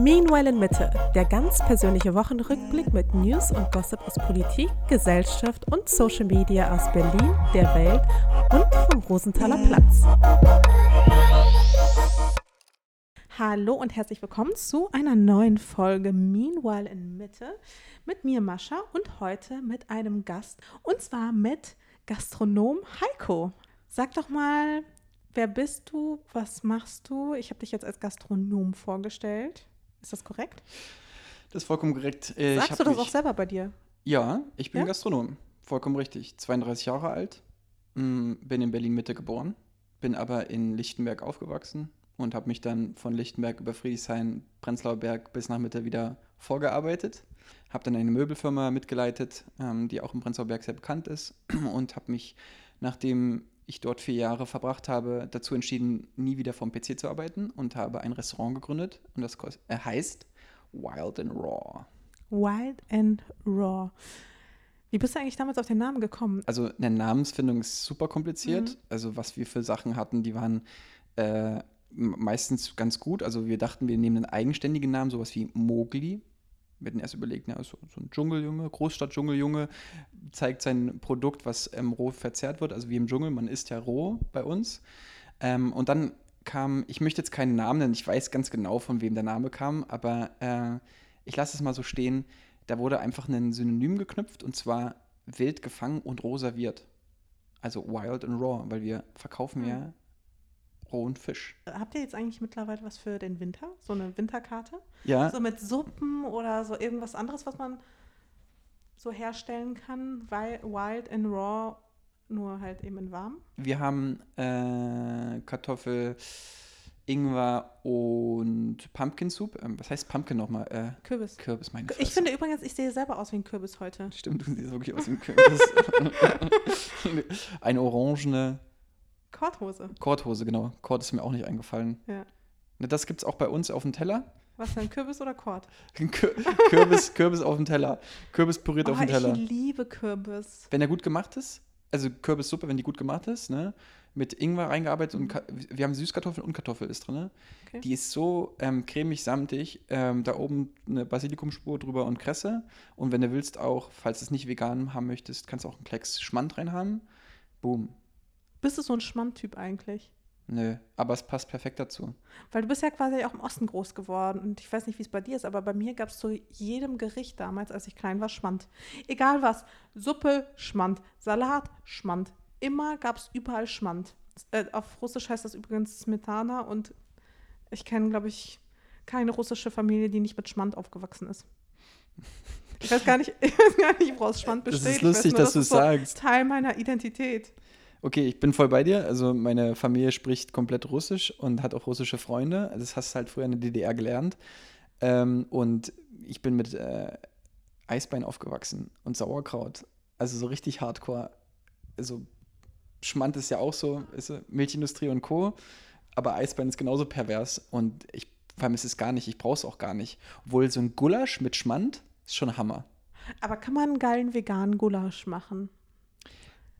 Meanwhile in Mitte, der ganz persönliche Wochenrückblick mit News und Gossip aus Politik, Gesellschaft und Social Media aus Berlin, der Welt und vom Rosenthaler Platz. Hallo und herzlich willkommen zu einer neuen Folge Meanwhile in Mitte mit mir Mascha und heute mit einem Gast und zwar mit Gastronom Heiko. Sag doch mal, wer bist du? Was machst du? Ich habe dich jetzt als Gastronom vorgestellt. Ist das korrekt? Das ist vollkommen korrekt. Äh, Sagst du das mich- auch selber bei dir? Ja, ich bin Ja? Gastronom. Vollkommen richtig. 32 Jahre alt, mm, bin in Berlin-Mitte geboren, bin aber in Lichtenberg aufgewachsen und habe mich dann von Lichtenberg über Friedrichshain, Prenzlauer Berg bis nach Mitte wieder vorgearbeitet. Habe dann eine Möbelfirma mitgeleitet, ähm, die auch im Prenzlauer Berg sehr bekannt ist und habe mich, nachdem ich dort vier Jahre verbracht habe, dazu entschieden, nie wieder vom PC zu arbeiten und habe ein Restaurant gegründet und das äh, heißt Wild and Raw. Wild and Raw. Wie bist du eigentlich damals auf den Namen gekommen? Also eine Namensfindung ist super kompliziert. Mhm. Also was wir für Sachen hatten, die waren äh, meistens ganz gut. Also wir dachten, wir nehmen einen eigenständigen Namen, sowas wie Mowgli. Wir hatten erst überlegt, ne, so, so ein Dschungeljunge, Großstadt-Dschungeljunge, zeigt sein Produkt, was ähm, roh verzehrt wird, also wie im Dschungel, man isst ja roh bei uns. Ähm, und dann kam, ich möchte jetzt keinen Namen nennen, ich weiß ganz genau, von wem der Name kam, aber äh, ich lasse es mal so stehen, da wurde einfach ein Synonym geknüpft und zwar wild gefangen und roh serviert. Also wild and raw, weil wir verkaufen Hm. ja rohen Fisch. Habt ihr jetzt eigentlich mittlerweile was für den Winter? So eine Winterkarte? Ja, So mit Suppen oder so irgendwas anderes, was man so herstellen kann? Weil Wild and Raw nur halt eben in warm. wir haben äh, Kartoffel, Ingwer und Pumpkin Soup. Ähm, was heißt Pumpkin nochmal? Äh, Kürbis. Kürbis, meine Ich Fresse. finde übrigens, ich sehe selber aus wie ein Kürbis heute. Stimmt, du siehst wirklich aus wie ein Kürbis. Eine orangene Korthose. Korthose, genau. Kord ist mir auch nicht eingefallen. Ja. Ne, Das gibt's auch bei uns auf dem Teller. Was denn, Kürbis oder Kord? Kür Kürbis, Kürbis auf dem Teller. Kürbis püriert Oh, auf dem Teller. ich liebe Kürbis. Wenn der gut gemacht ist, also Kürbissuppe, wenn die gut gemacht ist, ne, mit Ingwer reingearbeitet und Ka wir haben Süßkartoffeln und Kartoffel ist drin, ne? Okay. Die ist so ähm, cremig, samtig. Ähm, da oben eine Basilikumspur drüber und Kresse. Und wenn du willst auch, falls du es nicht vegan haben möchtest, kannst du auch einen Klecks Schmand rein haben. Boom. Bist du so ein Schmand-Typ eigentlich? Nö, aber es passt perfekt dazu. Weil du bist ja quasi auch im Osten groß geworden und ich weiß nicht, wie es bei dir ist, aber bei mir gab es zu jedem Gericht damals, als ich klein war, Schmand. Egal was, Suppe, Schmand, Salat, Schmand. Immer gab es überall Schmand. Äh, auf Russisch heißt das übrigens Smetana und ich kenne, glaube ich, keine russische Familie, die nicht mit Schmand aufgewachsen ist. Ich weiß gar nicht, ich weiß gar nicht woraus Schmand Das ist besteht. Lustig, nur, dass du ist es so sagst. Teil meiner Identität. Okay, ich bin voll bei dir. Also meine Familie spricht komplett Russisch und hat auch russische Freunde. Das hast du halt früher in der DDR gelernt. Ähm, und ich bin mit äh, Eisbein aufgewachsen und Sauerkraut. Also so richtig hardcore. Also Schmand ist ja auch so, ist Milchindustrie und Co. Aber Eisbein ist genauso pervers und ich vermisse es gar nicht. Ich brauche es auch gar nicht. Obwohl so ein Gulasch mit Schmand ist schon Hammer. Aber kann man einen geilen veganen Gulasch machen?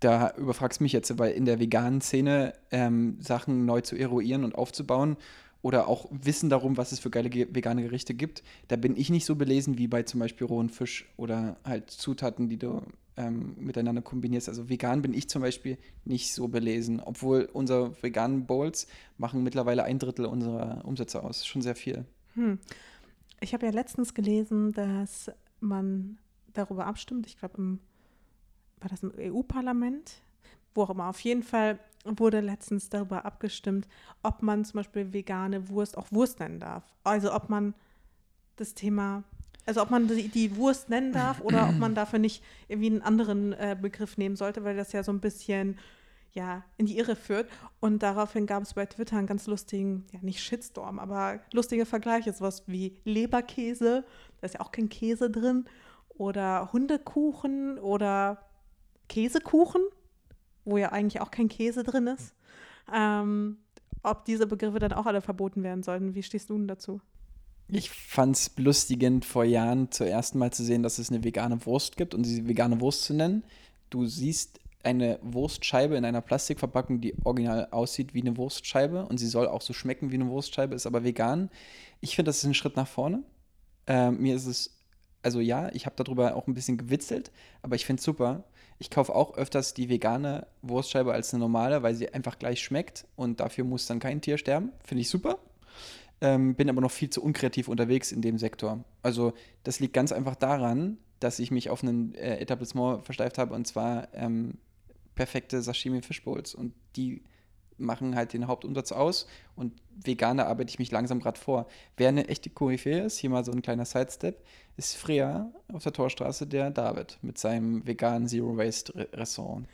Da überfragst mich jetzt, weil in der veganen Szene ähm, Sachen neu zu eruieren und aufzubauen oder auch Wissen darum, was es für geile ge vegane Gerichte gibt, da bin ich nicht so belesen wie bei zum Beispiel rohen Fisch oder halt Zutaten, die du ähm, miteinander kombinierst. Also vegan bin ich zum Beispiel nicht so belesen, obwohl unsere veganen Bowls machen mittlerweile ein Drittel unserer Umsätze aus. Schon sehr viel. Hm. Ich habe ja letztens gelesen, dass man darüber abstimmt, ich glaube, im, war das im EU-Parlament, wo auch immer, auf jeden Fall wurde letztens darüber abgestimmt, ob man zum Beispiel vegane Wurst auch Wurst nennen darf. Also ob man das Thema, also ob man die, die Wurst nennen darf oder ob man dafür nicht irgendwie einen anderen äh, Begriff nehmen sollte, weil das ja so ein bisschen ja, in die Irre führt. Und daraufhin gab es bei Twitter einen ganz lustigen, ja nicht Shitstorm, aber lustige Vergleiche, sowas wie Leberkäse, da ist ja auch kein Käse drin, oder Hundekuchen oder Käsekuchen, wo ja eigentlich auch kein Käse drin ist. Ähm, ob diese Begriffe dann auch alle verboten werden sollten. Wie stehst du denn dazu? Ich fand es belustigend, vor Jahren zum ersten Mal zu sehen, dass es eine vegane Wurst gibt und diese vegane Wurst zu nennen. Du siehst eine Wurstscheibe in einer Plastikverpackung, die original aussieht wie eine Wurstscheibe und sie soll auch so schmecken wie eine Wurstscheibe, ist aber vegan. Ich finde, das ist ein Schritt nach vorne. Äh, mir ist es, also ja, ich habe darüber auch ein bisschen gewitzelt, aber ich finde es super. Ich kaufe auch öfters die vegane Wurstscheibe als eine normale, weil sie einfach gleich schmeckt und dafür muss dann kein Tier sterben. Finde ich super. Ähm, bin aber noch viel zu unkreativ unterwegs in dem Sektor. Also das liegt ganz einfach daran, dass ich mich auf ein äh, Etablissement versteift habe und zwar ähm, perfekte Sashimi Fishbowls und die machen halt den Hauptumsatz aus und vegane arbeite ich mich langsam gerade vor. Wer eine echte Koryphäe ist, hier mal so ein kleiner Sidestep, ist Freya auf der Torstraße der David mit seinem veganen Zero Waste Restaurant.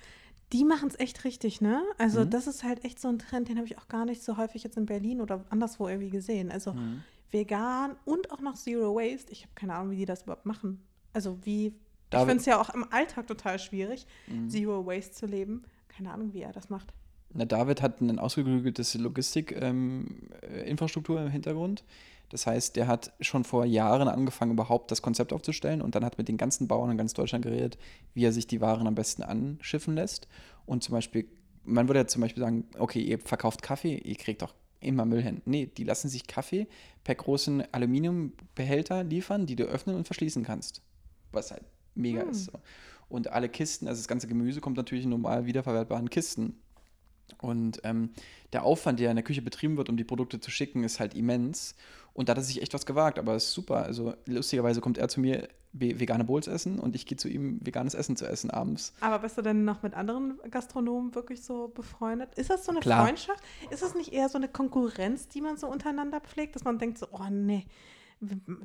Die machen es echt richtig, ne? Also mhm. das ist halt echt so ein Trend, den habe ich auch gar nicht so häufig jetzt in Berlin oder anderswo irgendwie gesehen. Also mhm. vegan und auch noch Zero Waste. Ich habe keine Ahnung, wie die das überhaupt machen. Also wie, David. ich finde es ja auch im Alltag total schwierig, mhm. Zero Waste zu leben. Keine Ahnung, wie er das macht. Na, David hat ein ausgeklügeltes Logistik-Infrastruktur ähm, im Hintergrund. Das heißt, der hat schon vor Jahren angefangen, überhaupt das Konzept aufzustellen und dann hat mit den ganzen Bauern in ganz Deutschland geredet, wie er sich die Waren am besten anschiffen lässt. Und zum Beispiel, man würde ja zum Beispiel sagen, okay, ihr verkauft Kaffee, ihr kriegt doch immer Müll hin. Nee, die lassen sich Kaffee per großen Aluminiumbehälter liefern, die du öffnen und verschließen kannst. Was halt mega hm. ist. So. Und alle Kisten, also das ganze Gemüse kommt natürlich in normal wiederverwertbaren Kisten. Und ähm, der Aufwand, der in der Küche betrieben wird, um die Produkte zu schicken, ist halt immens. Und da hat er sich echt was gewagt, aber es ist super. Also lustigerweise kommt er zu mir vegane Bowls essen und ich gehe zu ihm veganes Essen zu essen abends. Aber bist du denn noch mit anderen Gastronomen wirklich so befreundet? Ist das so eine Klar. Freundschaft? Ist das nicht eher so eine Konkurrenz, die man so untereinander pflegt, dass man denkt so, oh nee,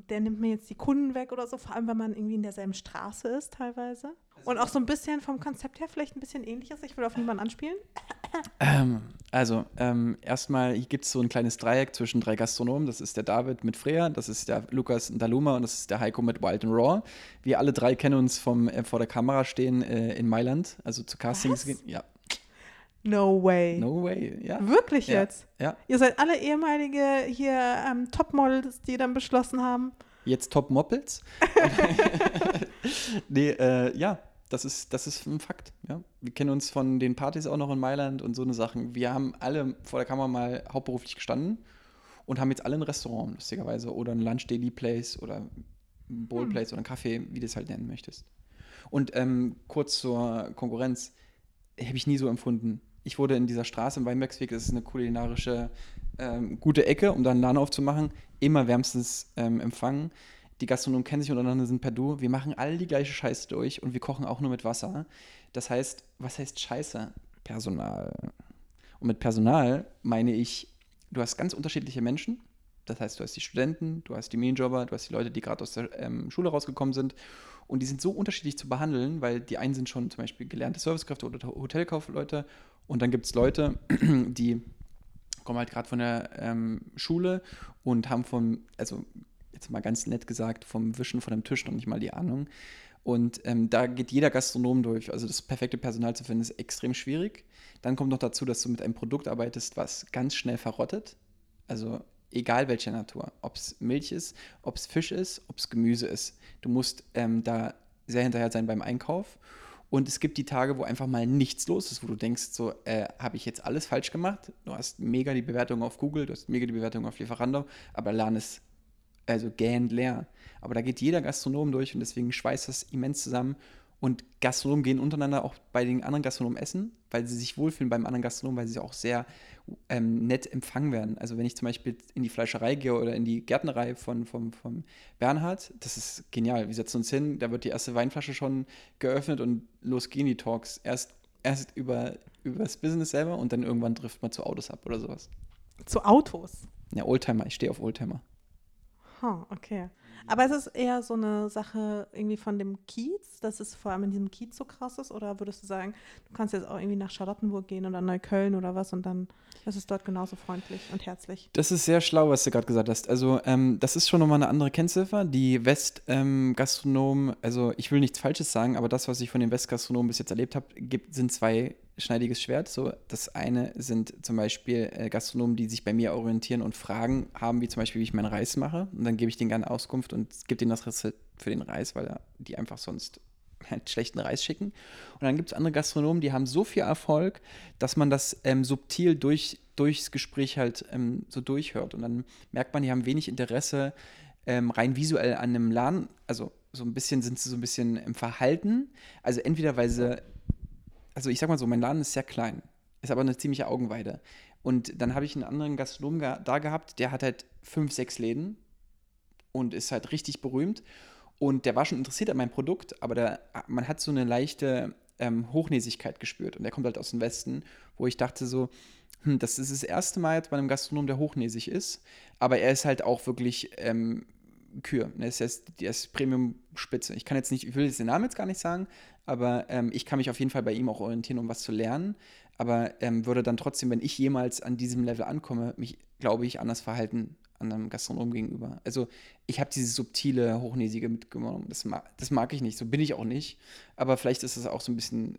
der nimmt mir jetzt die Kunden weg oder so, vor allem wenn man irgendwie in derselben Straße ist teilweise? Und auch so ein bisschen vom Konzept her vielleicht ein bisschen ähnlich ist. Ich will auf niemanden anspielen. Ähm, also, ähm, erstmal gibt es so ein kleines Dreieck zwischen drei Gastronomen. Das ist der David mit Freya, das ist der Lukas Daluma und das ist der Heiko mit Wild and Raw. Wir alle drei kennen uns vom äh, vor der Kamera stehen äh, in Mailand, also zu Castings gehen. Ja. No way. No way, ja. Wirklich ja. jetzt? Ja. Ihr seid alle ehemalige hier ähm, Topmodels, die dann beschlossen haben. Jetzt Top-Moppels? nee, äh, ja, das ist, das ist ein Fakt. Ja. Wir kennen uns von den Partys auch noch in Mailand und so eine Sachen. Wir haben alle vor der Kamera mal hauptberuflich gestanden und haben jetzt alle ein Restaurant, lustigerweise, oder ein Lunch Daily Place oder ein Bowl hm. Place oder ein Café, wie du es halt nennen möchtest. Und ähm, kurz zur Konkurrenz, habe ich nie so empfunden. Ich wurde in dieser Straße im Weinbergsweg, das ist eine kulinarische ähm, gute Ecke, um da einen Laden aufzumachen, immer wärmstens ähm, empfangen die Gastronomen kennen sich untereinander, sind per Du. Wir machen alle die gleiche Scheiße durch und wir kochen auch nur mit Wasser. Das heißt, was heißt Scheiße? Personal. Und mit Personal meine ich, du hast ganz unterschiedliche Menschen. Das heißt, du hast die Studenten, du hast die Minijobber, du hast die Leute, die gerade aus der ähm, Schule rausgekommen sind. Und die sind so unterschiedlich zu behandeln, weil die einen sind schon zum Beispiel gelernte Servicekräfte oder Hotelkaufleute. Und dann gibt es Leute, die kommen halt gerade von der ähm, Schule und haben von, also jetzt mal ganz nett gesagt, vom Wischen von dem Tisch noch nicht mal die Ahnung. Und ähm, da geht jeder Gastronom durch. Also das perfekte Personal zu finden, ist extrem schwierig. Dann kommt noch dazu, dass du mit einem Produkt arbeitest, was ganz schnell verrottet. Also egal welcher Natur. Ob es Milch ist, ob es Fisch ist, ob es Gemüse ist. Du musst ähm, da sehr hinterher sein beim Einkauf. Und es gibt die Tage, wo einfach mal nichts los ist, wo du denkst, so, äh, habe ich jetzt alles falsch gemacht? Du hast mega die Bewertung auf Google, du hast mega die Bewertung auf Lieferando, aber Laden ist also gähnend leer. Aber da geht jeder Gastronom durch und deswegen schweißt das immens zusammen. Und Gastronomen gehen untereinander auch bei den anderen Gastronomen essen, weil sie sich wohlfühlen beim anderen Gastronomen, weil sie auch sehr ähm, nett empfangen werden. Also wenn ich zum Beispiel in die Fleischerei gehe oder in die Gärtnerei von, von, von Bernhard, das ist genial. Wir setzen uns hin, da wird die erste Weinflasche schon geöffnet und los gehen die Talks. Erst, erst über, über das Business selber und dann irgendwann trifft man zu Autos ab oder sowas. Zu Autos? Ja, Oldtimer. Ich stehe auf Oldtimer. Huh, okay. Aber ist es eher so eine Sache irgendwie von dem Kiez, dass es vor allem in diesem Kiez so krass ist? Oder würdest du sagen, du kannst jetzt auch irgendwie nach Charlottenburg gehen oder Neukölln oder was und dann ist es dort genauso freundlich und herzlich? Das ist sehr schlau, was du gerade gesagt hast. Also, ähm, das ist schon nochmal eine andere Kennziffer. Die Westgastronomen, ähm, also ich will nichts Falsches sagen, aber das, was ich von den Westgastronomen bis jetzt erlebt habe, sind zwei schneidiges Schwert. So, das eine sind zum Beispiel äh, Gastronomen, die sich bei mir orientieren und Fragen haben, wie zum Beispiel, wie ich meinen Reis mache. Und dann gebe ich denen gerne Auskunft und gebe denen das Rezept für den Reis, weil die einfach sonst halt schlechten Reis schicken. Und dann gibt es andere Gastronomen, die haben so viel Erfolg, dass man das ähm, subtil durch, durchs Gespräch halt ähm, so durchhört. Und dann merkt man, die haben wenig Interesse ähm, rein visuell an einem Laden. Also so ein bisschen sind sie so ein bisschen im Verhalten. Also entweder weil sie, also ich sag mal so, mein Laden ist sehr klein, ist aber eine ziemliche Augenweide. Und dann habe ich einen anderen Gastronom da gehabt, der hat halt fünf, sechs Läden und ist halt richtig berühmt. Und der war schon interessiert an meinem Produkt, aber der, man hat so eine leichte ähm, Hochnäsigkeit gespürt. Und der kommt halt aus dem Westen, wo ich dachte so, hm, das ist das erste Mal jetzt bei einem Gastronom, der hochnäsig ist. Aber er ist halt auch wirklich ähm, Kür. Ne? Er ist, der ist Premium-Spitze. Ich kann jetzt nicht, ich will jetzt den Namen jetzt gar nicht sagen, aber ähm, ich kann mich auf jeden Fall bei ihm auch orientieren, um was zu lernen. Aber ähm, würde dann trotzdem, wenn ich jemals an diesem Level ankomme, mich, glaube ich, anders verhalten anderen Gastronomen gegenüber. Also ich habe dieses subtile, hochnäsige mitgenommen. Das mag, das mag ich nicht, so bin ich auch nicht. Aber vielleicht ist es auch so ein bisschen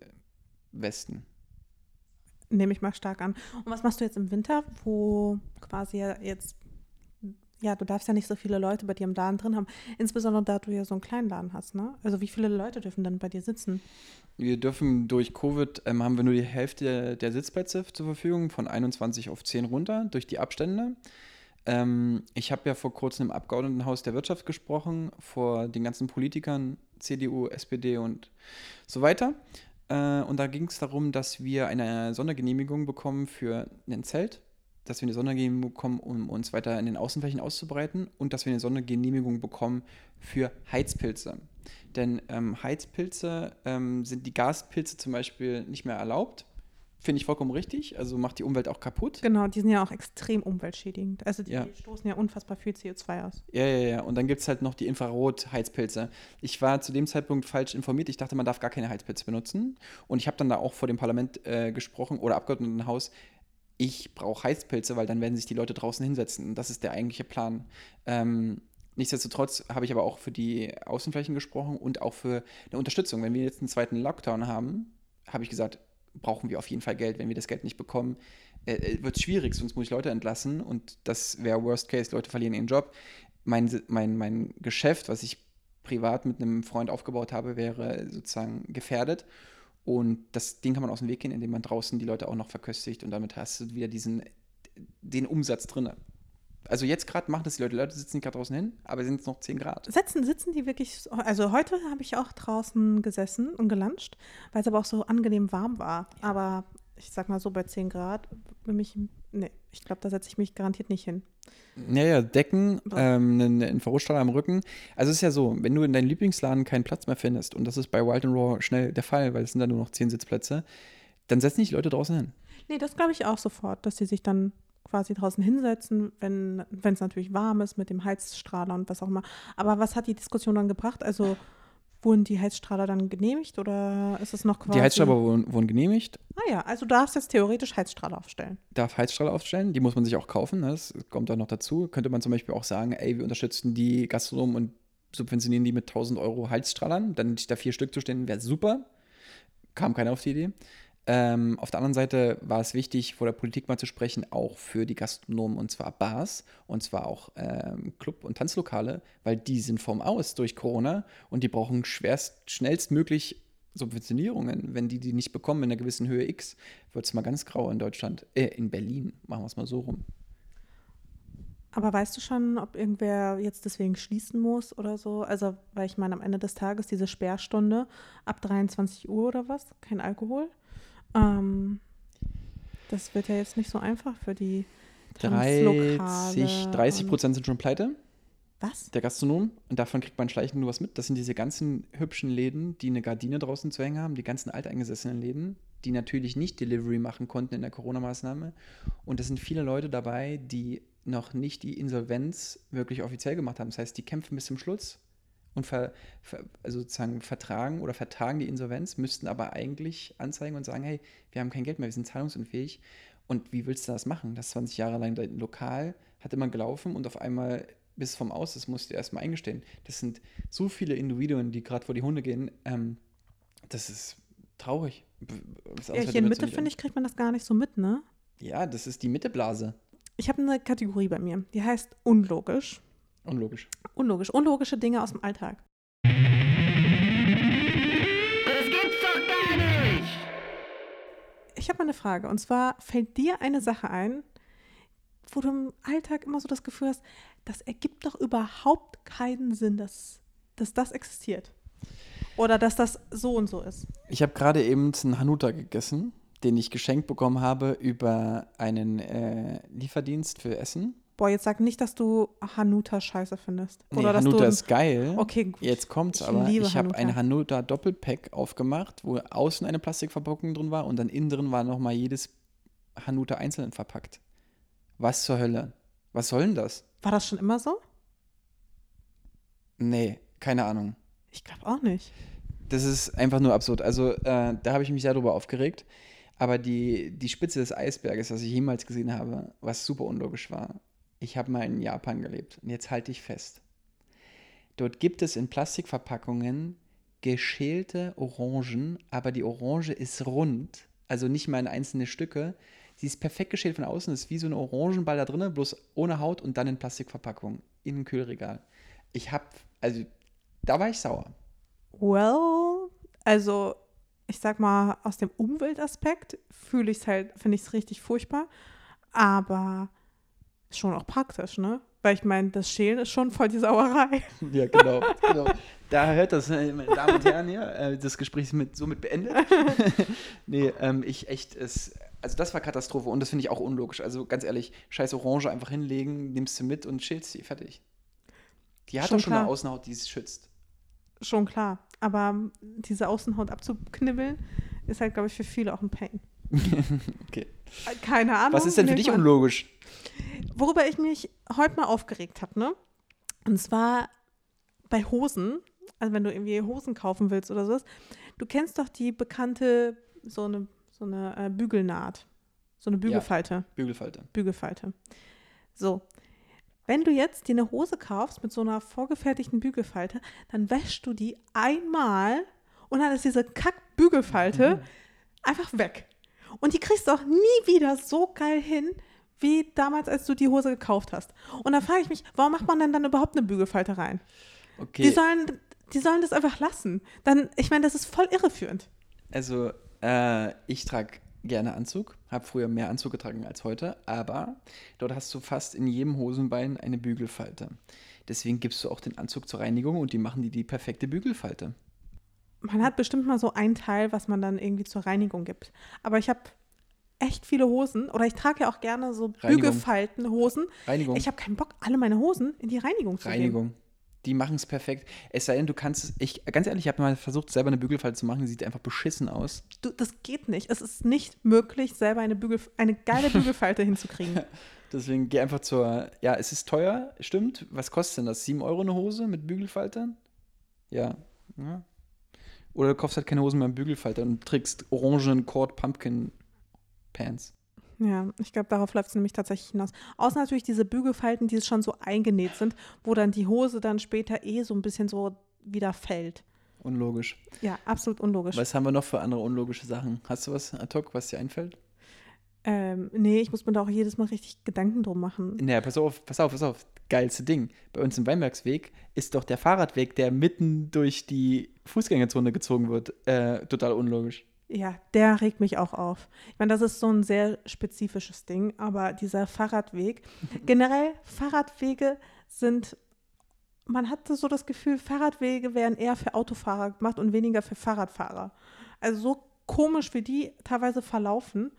Westen. Nehme ich mal stark an. Und was machst du jetzt im Winter, wo quasi jetzt, ja, du darfst ja nicht so viele Leute bei dir im Laden drin haben, insbesondere da du ja so einen kleinen Laden hast, ne? Also wie viele Leute dürfen dann bei dir sitzen? Wir dürfen durch Covid, ähm, haben wir nur die Hälfte der Sitzplätze zur Verfügung, von 21 auf 10 runter, durch die Abstände. Ähm, ich habe ja vor kurzem im Abgeordnetenhaus der Wirtschaft gesprochen, vor den ganzen Politikern, CDU, SPD und so weiter. Äh, und da ging es darum, dass wir eine Sondergenehmigung bekommen für ein Zelt, dass wir eine Sondergenehmigung bekommen, um uns weiter in den Außenflächen auszubreiten und dass wir eine Sondergenehmigung bekommen für Heizpilze. Denn ähm, Heizpilze ähm, sind die Gaspilze zum Beispiel nicht mehr erlaubt Finde ich vollkommen richtig. Also macht die Umwelt auch kaputt. Genau, die sind ja auch extrem umweltschädigend. Also die ja. stoßen ja unfassbar viel CO2 aus. Ja, ja, ja. Und dann gibt es halt noch die Infrarot-Heizpilze. Ich war zu dem Zeitpunkt falsch informiert. Ich dachte, man darf gar keine Heizpilze benutzen. Und ich habe dann da auch vor dem Parlament äh, gesprochen oder Abgeordnetenhaus. Ich brauche Heizpilze, weil dann werden sich die Leute draußen hinsetzen. Das ist der eigentliche Plan. Ähm, Nichtsdestotrotz habe ich aber auch für die Außenflächen gesprochen und auch für eine Unterstützung. Wenn wir jetzt einen zweiten Lockdown haben, habe ich gesagt, brauchen wir auf jeden Fall Geld. Wenn wir das Geld nicht bekommen, äh, äh wird es schwierig, sonst muss ich Leute entlassen und das wäre Worst Case, Leute verlieren ihren Job. Mein, mein, mein Geschäft, was ich privat mit einem Freund aufgebaut habe, wäre sozusagen gefährdet. Und das Ding kann man aus dem Weg gehen, indem man draußen die Leute auch noch verköstigt und damit hast du wieder diesen, den Umsatz drin. Also jetzt gerade machen das die Leute, die Leute sitzen nicht gerade draußen hin, aber sind es noch 10 Grad. Sitzen, sitzen die wirklich, also heute habe ich auch draußen gesessen und gelanscht, weil es aber auch so angenehm warm war. Ja. Aber ich sag mal so bei 10 Grad, für mich, nee, ich glaube, da setze ich mich garantiert nicht hin. Ja, ja, Decken, ähm, eine Infrarotstrahl am Rücken. Also es ist ja so, wenn du in deinem Lieblingsladen keinen Platz mehr findest, und das ist bei Wild and Raw schnell der Fall, weil es sind dann nur noch 10 Sitzplätze, dann setzen nicht die Leute draußen hin. Nee, das glaube ich auch sofort, dass sie sich dann quasi draußen hinsetzen, wenn es natürlich warm ist mit dem Heizstrahler und was auch immer. Aber was hat die Diskussion dann gebracht? Also wurden die Heizstrahler dann genehmigt oder ist es noch quasi? Die Heizstrahler wurden, wurden genehmigt. Ah ja, also du darfst jetzt theoretisch Heizstrahler aufstellen. Darf Heizstrahler aufstellen, die muss man sich auch kaufen, ne? das kommt dann noch dazu. Könnte man zum Beispiel auch sagen, ey, wir unterstützen die Gastronomen und subventionieren die mit 1000 Euro Heizstrahlern, dann da vier Stück zu stehen, wäre super. Kam keiner auf die Idee. Ähm, auf der anderen Seite war es wichtig, vor der Politik mal zu sprechen, auch für die Gastronomen und zwar Bars und zwar auch ähm, Club- und Tanzlokale, weil die sind vom Aus durch Corona und die brauchen schwerst, schnellstmöglich Subventionierungen. Wenn die die nicht bekommen in einer gewissen Höhe X, wird es mal ganz grau in Deutschland, äh, in Berlin, machen wir es mal so rum. Aber weißt du schon, ob irgendwer jetzt deswegen schließen muss oder so? Also, weil ich meine, am Ende des Tages diese Sperrstunde ab 23 Uhr oder was, kein Alkohol. Ähm, das wird ja jetzt nicht so einfach für die 30, 30 Prozent sind schon pleite. Was? Der Gastronom. Und davon kriegt man schleichend nur was mit. Das sind diese ganzen hübschen Läden, die eine Gardine draußen zu hängen haben, die ganzen alteingesessenen Läden, die natürlich nicht Delivery machen konnten in der Corona-Maßnahme. Und es sind viele Leute dabei, die noch nicht die Insolvenz wirklich offiziell gemacht haben. Das heißt, die kämpfen bis zum Schluss und ver, ver, also sozusagen vertragen oder vertagen die Insolvenz, müssten aber eigentlich anzeigen und sagen, hey, wir haben kein Geld mehr, wir sind zahlungsunfähig. Und wie willst du das machen? Das 20 Jahre lang dein Lokal hat immer gelaufen und auf einmal bis vom Aus, das musst du erstmal eingestehen. Das sind so viele Individuen, die gerade vor die Hunde gehen. Ähm, das ist traurig. Ja, hier in Mitte, finde ich, kriegt man das gar nicht so mit, ne? Ja, das ist die Mitteblase. Ich habe eine Kategorie bei mir, die heißt unlogisch. Unlogisch. Unlogisch. Unlogische Dinge aus dem Alltag. Das gibt's doch gar nicht! Ich habe mal eine Frage. Und zwar fällt dir eine Sache ein, wo du im Alltag immer so das Gefühl hast, das ergibt doch überhaupt keinen Sinn, dass, dass das existiert. Oder dass das so und so ist. Ich habe gerade eben einen Hanuta gegessen, den ich geschenkt bekommen habe über einen äh, Lieferdienst für Essen. Boah, jetzt sag nicht, dass du Hanuta scheiße findest. Nee, Oder dass Hanuta ist geil. Okay, gut. Jetzt kommt's Ich aber. Ich habe ein Hanuta Doppelpack aufgemacht, wo außen eine Plastikverpackung drin war und dann innen drin war nochmal jedes Hanuta einzeln verpackt. Was zur Hölle? Was soll denn das? War das schon immer so? Nee, keine Ahnung. Ich glaube auch nicht. Das ist einfach nur absurd. Also, äh, da habe ich mich sehr drüber aufgeregt. Aber die, die Spitze des Eisberges, was ich jemals gesehen habe, was super unlogisch war, ich habe mal in Japan gelebt. Und jetzt halte ich fest. Dort gibt es in Plastikverpackungen geschälte Orangen, aber die Orange ist rund, also nicht mal in einzelne Stücke. Sie ist perfekt geschält von außen, ist wie so ein Orangenball da drin, bloß ohne Haut und dann in Plastikverpackung, in einem Kühlregal. Ich habe, also da war ich sauer. Well, also ich sag mal, aus dem Umweltaspekt fühle ich es halt, finde ich es richtig furchtbar. Aber ist schon auch praktisch, ne? Weil ich meine, das Schälen ist schon voll die Sauerei. Ja, genau. genau. Da hört das, äh, meine Damen und Herren, hier, äh, das Gespräch ist mit, somit beendet. nee, ähm, ich echt, es, also das war Katastrophe und das finde ich auch unlogisch. Also ganz ehrlich, scheiß Orange einfach hinlegen, nimmst du mit und schälst sie, fertig. Die hat Schon doch schon klar. eine Außenhaut, die es schützt. Schon klar. Aber diese Außenhaut abzuknibbeln, ist halt, glaube ich, für viele auch ein Pain. Okay. Keine Ahnung. Was ist denn für dich unlogisch? Worüber ich mich heute mal aufgeregt habe, ne? Und zwar bei Hosen. Also wenn du irgendwie Hosen kaufen willst oder sowas. Du kennst doch die bekannte, so eine, so eine äh, Bügelnaht. So eine Bügelfalte. Bügelfalte. Bügelfalte. So. Wenn du jetzt dir eine Hose kaufst mit so einer vorgefertigten Bügelfalte, dann wäschst du die einmal und dann ist diese Kack-Bügelfalte einfach weg. Und die kriegst du auch nie wieder so geil hin, wie damals, als du die Hose gekauft hast. Und dann frage ich mich, warum macht man denn dann überhaupt eine Bügelfalte rein? Okay. Die, sollen, die sollen das einfach lassen. Dann, ich meine, das ist voll irreführend. Also, äh, ich trage gerne Anzug, habe früher mehr Anzug getragen als heute, aber dort hast du fast in jedem Hosenbein eine Bügelfalte. Deswegen gibst du auch den Anzug zur Reinigung und die machen dir die perfekte Bügelfalte. Man hat bestimmt mal so ein Teil, was man dann irgendwie zur Reinigung gibt. Aber ich habe echt viele Hosen oder ich trage ja auch gerne so Reinigung. Bügelfaltenhosen. Reinigung. Ich habe keinen Bock, alle meine Hosen in die Reinigung zu geben. Reinigung. Die machen es perfekt. Es sei denn, du kannst es. Ich, ganz ehrlich, ich habe mal versucht, selber eine Bügelfalte zu machen. Die sieht einfach beschissen aus. Du, das geht nicht. Es ist nicht möglich, selber eine, Bügel, eine geile Bügelfalte hinzukriegen. Deswegen geh einfach zur. Ja, es ist teuer, stimmt. Was kostet denn das? 7 Euro eine Hose mit Bügelfalte? Ja. ja. Oder du kaufst halt keine Hosen mehr mit Bügelfalte und trägst orangen Cord Pumpkin Pants. Ja, ich glaube, darauf läuft es nämlich tatsächlich hinaus. Außer natürlich diese Bügelfalten, die schon so eingenäht sind, wo dann die Hose dann später eh so ein bisschen so wieder fällt. Unlogisch. Ja, absolut unlogisch. Was haben wir noch für andere unlogische Sachen? Hast du was ad hoc, was dir einfällt? Ähm, nee, ich muss mir da auch jedes Mal richtig Gedanken drum machen. Naja, pass auf, pass auf, pass auf. Geilste Ding. Bei uns im Weinbergsweg ist doch der Fahrradweg, der mitten durch die Fußgängerzone gezogen wird, äh, total unlogisch. Ja, der regt mich auch auf. Ich meine, das ist so ein sehr spezifisches Ding, aber dieser Fahrradweg, generell Fahrradwege sind, man hatte so das Gefühl, Fahrradwege wären eher für Autofahrer gemacht und weniger für Fahrradfahrer. Also so komisch, wie die teilweise verlaufen.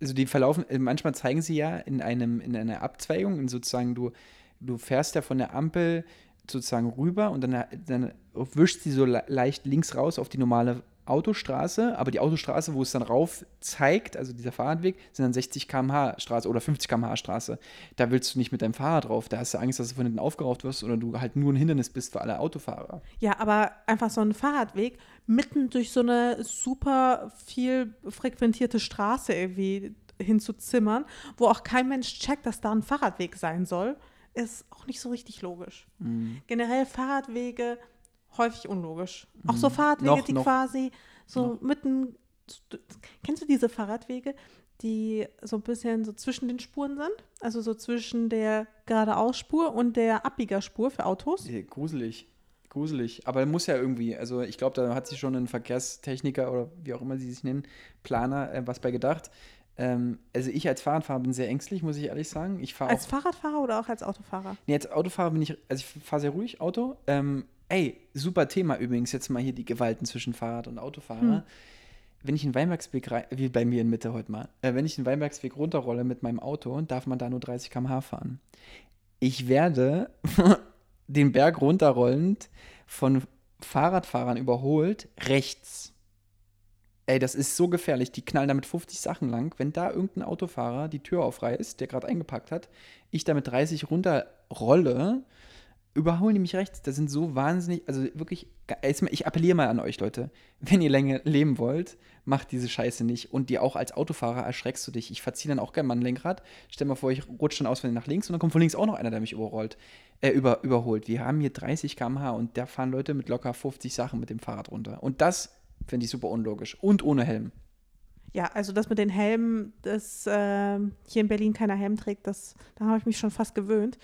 Also die verlaufen, äh, manchmal zeigen sie ja in einem, in einer Abzweigung, in sozusagen du, du fährst ja von der Ampel sozusagen rüber und dann, dann wischt sie so le leicht links raus auf die normale Autostraße, aber die Autostraße, wo es dann rauf zeigt, also dieser Fahrradweg, sind dann 60 km/h Straße oder 50 km/h Straße. Da willst du nicht mit deinem Fahrrad drauf, da hast du Angst, dass du von hinten aufgeraucht wirst oder du halt nur ein Hindernis bist für alle Autofahrer. Ja, aber einfach so ein Fahrradweg mitten durch so eine super viel frequentierte Straße irgendwie hinzuzimmern, wo auch kein Mensch checkt, dass da ein Fahrradweg sein soll, ist auch nicht so richtig logisch. Mhm. Generell Fahrradwege häufig unlogisch. Auch so Fahrradwege, Noch- die noch- quasi so noch. mitten. Kennst du diese Fahrradwege, die so ein bisschen so zwischen den Spuren sind? Also so zwischen der geradeausspur und der Abbiegerspur für Autos? Äh, Gruselig. gruselig. Aber muss ja irgendwie, also ich glaube, da hat sich schon ein Verkehrstechniker oder wie auch immer sie sich nennen, Planer, äh, was bei gedacht. Ähm, also ich als Fahrradfahrer bin sehr ängstlich, muss ich ehrlich sagen. Ich als auch, Fahrradfahrer oder auch als Autofahrer? Nee, als Autofahrer bin ich, also ich fahre sehr ruhig Auto. Ähm, ey, super Thema übrigens, jetzt mal hier die Gewalten zwischen Fahrrad und Autofahrer. Hm. Wenn ich einen Weinbergsweg, wie bei mir in Mitte heute mal, äh, wenn ich einen Weinbergsweg runterrolle mit meinem Auto, darf man da nur 30 km/h fahren. Ich werde den Berg runterrollend von Fahrradfahrern überholt, rechts. Ey, das ist so gefährlich. Die knallen damit 50 Sachen lang. Wenn da irgendein Autofahrer die Tür aufreißt, der gerade eingepackt hat, ich damit 30 runterrolle, überholen die mich rechts. Das sind so wahnsinnig, also wirklich, ich appelliere mal an euch, Leute, wenn ihr länger leben wollt, macht diese Scheiße nicht. Und dir auch als Autofahrer erschreckst du dich. Ich verziehe dann auch gerne mal ein Lenkrad. Stell mal vor, ich rutsche dann aus nach links und dann kommt von links auch noch einer, der mich überrollt, äh, über, überholt. Wir haben hier 30 km/h und da fahren Leute mit locker 50 Sachen mit dem Fahrrad runter. Und das Finde ich super unlogisch. Und ohne Helm. Ja, also das mit den Helmen, dass äh, hier in Berlin keiner Helm trägt, das, da habe ich mich schon fast gewöhnt.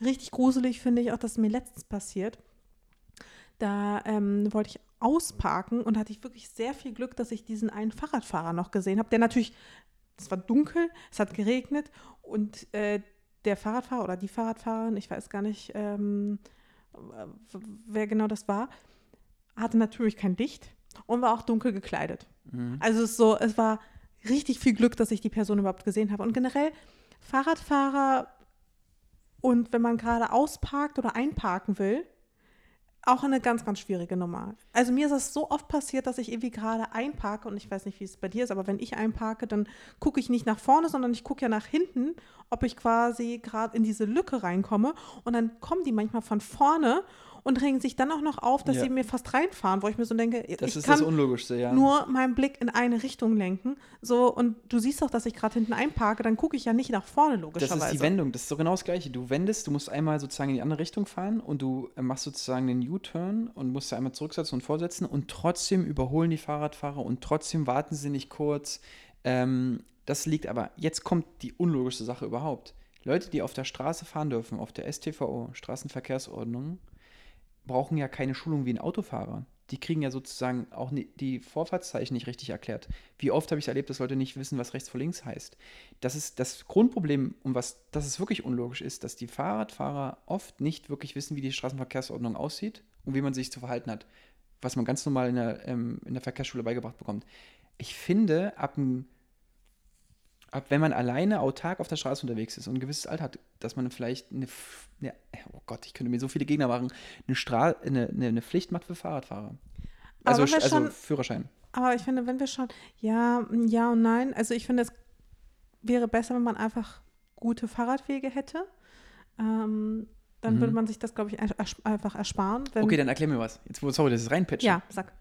Richtig gruselig finde ich auch, dass mir letztens passiert. Da ähm, wollte ich ausparken und hatte ich wirklich sehr viel Glück, dass ich diesen einen Fahrradfahrer noch gesehen habe, der natürlich, es war dunkel, es hat geregnet und äh, der Fahrradfahrer oder die Fahrradfahrerin, ich weiß gar nicht, ähm, wer genau das war, hatte natürlich kein Licht und war auch dunkel gekleidet. Mhm. Also es, so, es war richtig viel Glück, dass ich die Person überhaupt gesehen habe. Und generell Fahrradfahrer und wenn man gerade ausparkt oder einparken will, auch eine ganz, ganz schwierige Nummer. Also mir ist das so oft passiert, dass ich irgendwie gerade einparke und ich weiß nicht, wie es bei dir ist, aber wenn ich einparke, dann gucke ich nicht nach vorne, sondern ich gucke ja nach hinten, ob ich quasi gerade in diese Lücke reinkomme und dann kommen die manchmal von vorne und regen sich dann auch noch auf, dass ja. sie mir fast reinfahren, wo ich mir so denke, das ich ist kann das Unlogischste, ja. nur meinen Blick in eine Richtung lenken. So, und du siehst doch, dass ich gerade hinten einparke, dann gucke ich ja nicht nach vorne, logischerweise. Das ist die Wendung, das ist so genau das Gleiche. Du wendest, du musst einmal sozusagen in die andere Richtung fahren und du äh, machst sozusagen den U-Turn und musst da einmal zurücksetzen und vorsetzen und trotzdem überholen die Fahrradfahrer und trotzdem warten sie nicht kurz. Ähm, das liegt aber, jetzt kommt die unlogischste Sache überhaupt. Leute, die auf der Straße fahren dürfen, auf der STVO, Straßenverkehrsordnung, brauchen ja keine Schulung wie ein Autofahrer. Die kriegen ja sozusagen auch die Vorfahrtszeichen nicht richtig erklärt. Wie oft habe ich erlebt, dass Leute nicht wissen, was rechts vor links heißt. Das ist das Grundproblem, um was, dass es wirklich unlogisch ist, dass die Fahrradfahrer oft nicht wirklich wissen, wie die Straßenverkehrsordnung aussieht und wie man sich zu verhalten hat. Was man ganz normal in der, ähm, in der Verkehrsschule beigebracht bekommt. Ich finde, ab einem ab wenn man alleine autark auf der Straße unterwegs ist und ein gewisses Alter hat, dass man vielleicht eine, eine oh Gott, ich könnte mir so viele Gegner machen, eine, Stra eine, eine, eine Pflicht macht für Fahrradfahrer. Also, also schon, Führerschein. Aber ich finde, wenn wir schon, ja, ja und nein, also ich finde, es wäre besser, wenn man einfach gute Fahrradwege hätte. Ähm, dann mhm. würde man sich das, glaube ich, einfach ersparen. okay, dann erklär mir was. Jetzt, sorry, das ist reinpitchen. Ja, sag.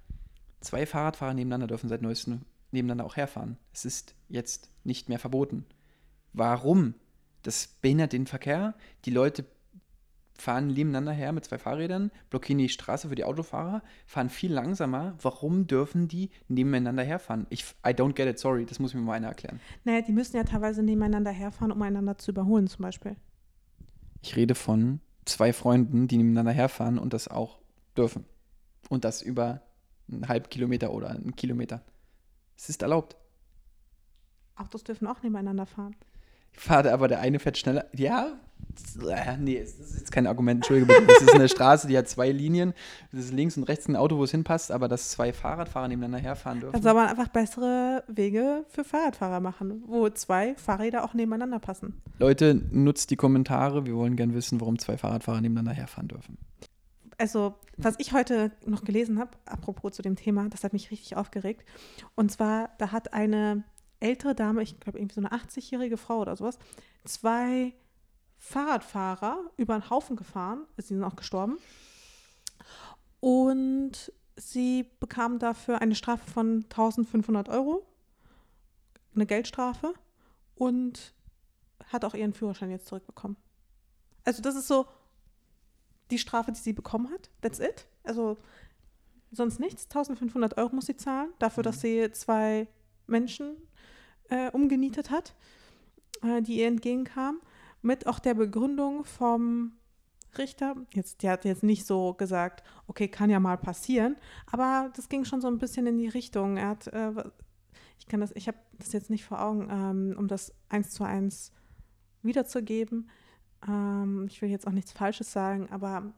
Zwei Fahrradfahrer nebeneinander dürfen seit neuestem nebeneinander auch herfahren. Es ist jetzt nicht mehr verboten. Warum? Das behindert den Verkehr. Die Leute fahren nebeneinander her mit zwei Fahrrädern, blockieren die Straße für die Autofahrer, fahren viel langsamer. Warum dürfen die nebeneinander herfahren? Ich, I don't get it, sorry, das muss mir mal einer erklären. Naja, die müssen ja teilweise nebeneinander herfahren, um einander zu überholen, zum Beispiel. Ich rede von zwei Freunden, die nebeneinander herfahren und das auch dürfen. Und das über einen halben Kilometer oder einen Kilometer. Es ist erlaubt. Autos dürfen auch nebeneinander fahren. Ich fahre aber der eine fährt schneller. Ja, äh, nee, das ist jetzt kein Argument, entschuldige bitte. Das ist eine Straße, die hat zwei Linien. Das ist links und rechts ein Auto, wo es hinpasst, aber dass zwei Fahrradfahrer nebeneinander herfahren dürfen. Dann soll man einfach bessere Wege für Fahrradfahrer machen, wo zwei Fahrräder auch nebeneinander passen. Leute, nutzt die Kommentare. Wir wollen gern wissen, warum zwei Fahrradfahrer nebeneinander herfahren dürfen also was ich heute noch gelesen habe, apropos zu dem Thema, das hat mich richtig aufgeregt. Und zwar, da hat eine ältere Dame, ich glaube irgendwie so eine 80-jährige Frau oder sowas, zwei Fahrradfahrer über einen Haufen gefahren. Sie sind auch gestorben. Und sie bekam dafür eine Strafe von 1500 Euro, eine Geldstrafe und hat auch ihren Führerschein jetzt zurückbekommen. Also das ist so, die Strafe, die sie bekommen hat. That's it. Also sonst nichts. 1500 Euro muss sie zahlen dafür, dass sie zwei Menschen äh, umgenietet hat, äh, die ihr entgegenkamen. Mit auch der Begründung vom Richter. Jetzt, die hat jetzt nicht so gesagt, okay, kann ja mal passieren, aber das ging schon so ein bisschen in die Richtung. Er hat, äh, ich kann das, ich habe das jetzt nicht vor Augen, ähm, um das eins zu eins wiederzugeben. Ähm, ich will jetzt auch nichts Falsches sagen, aber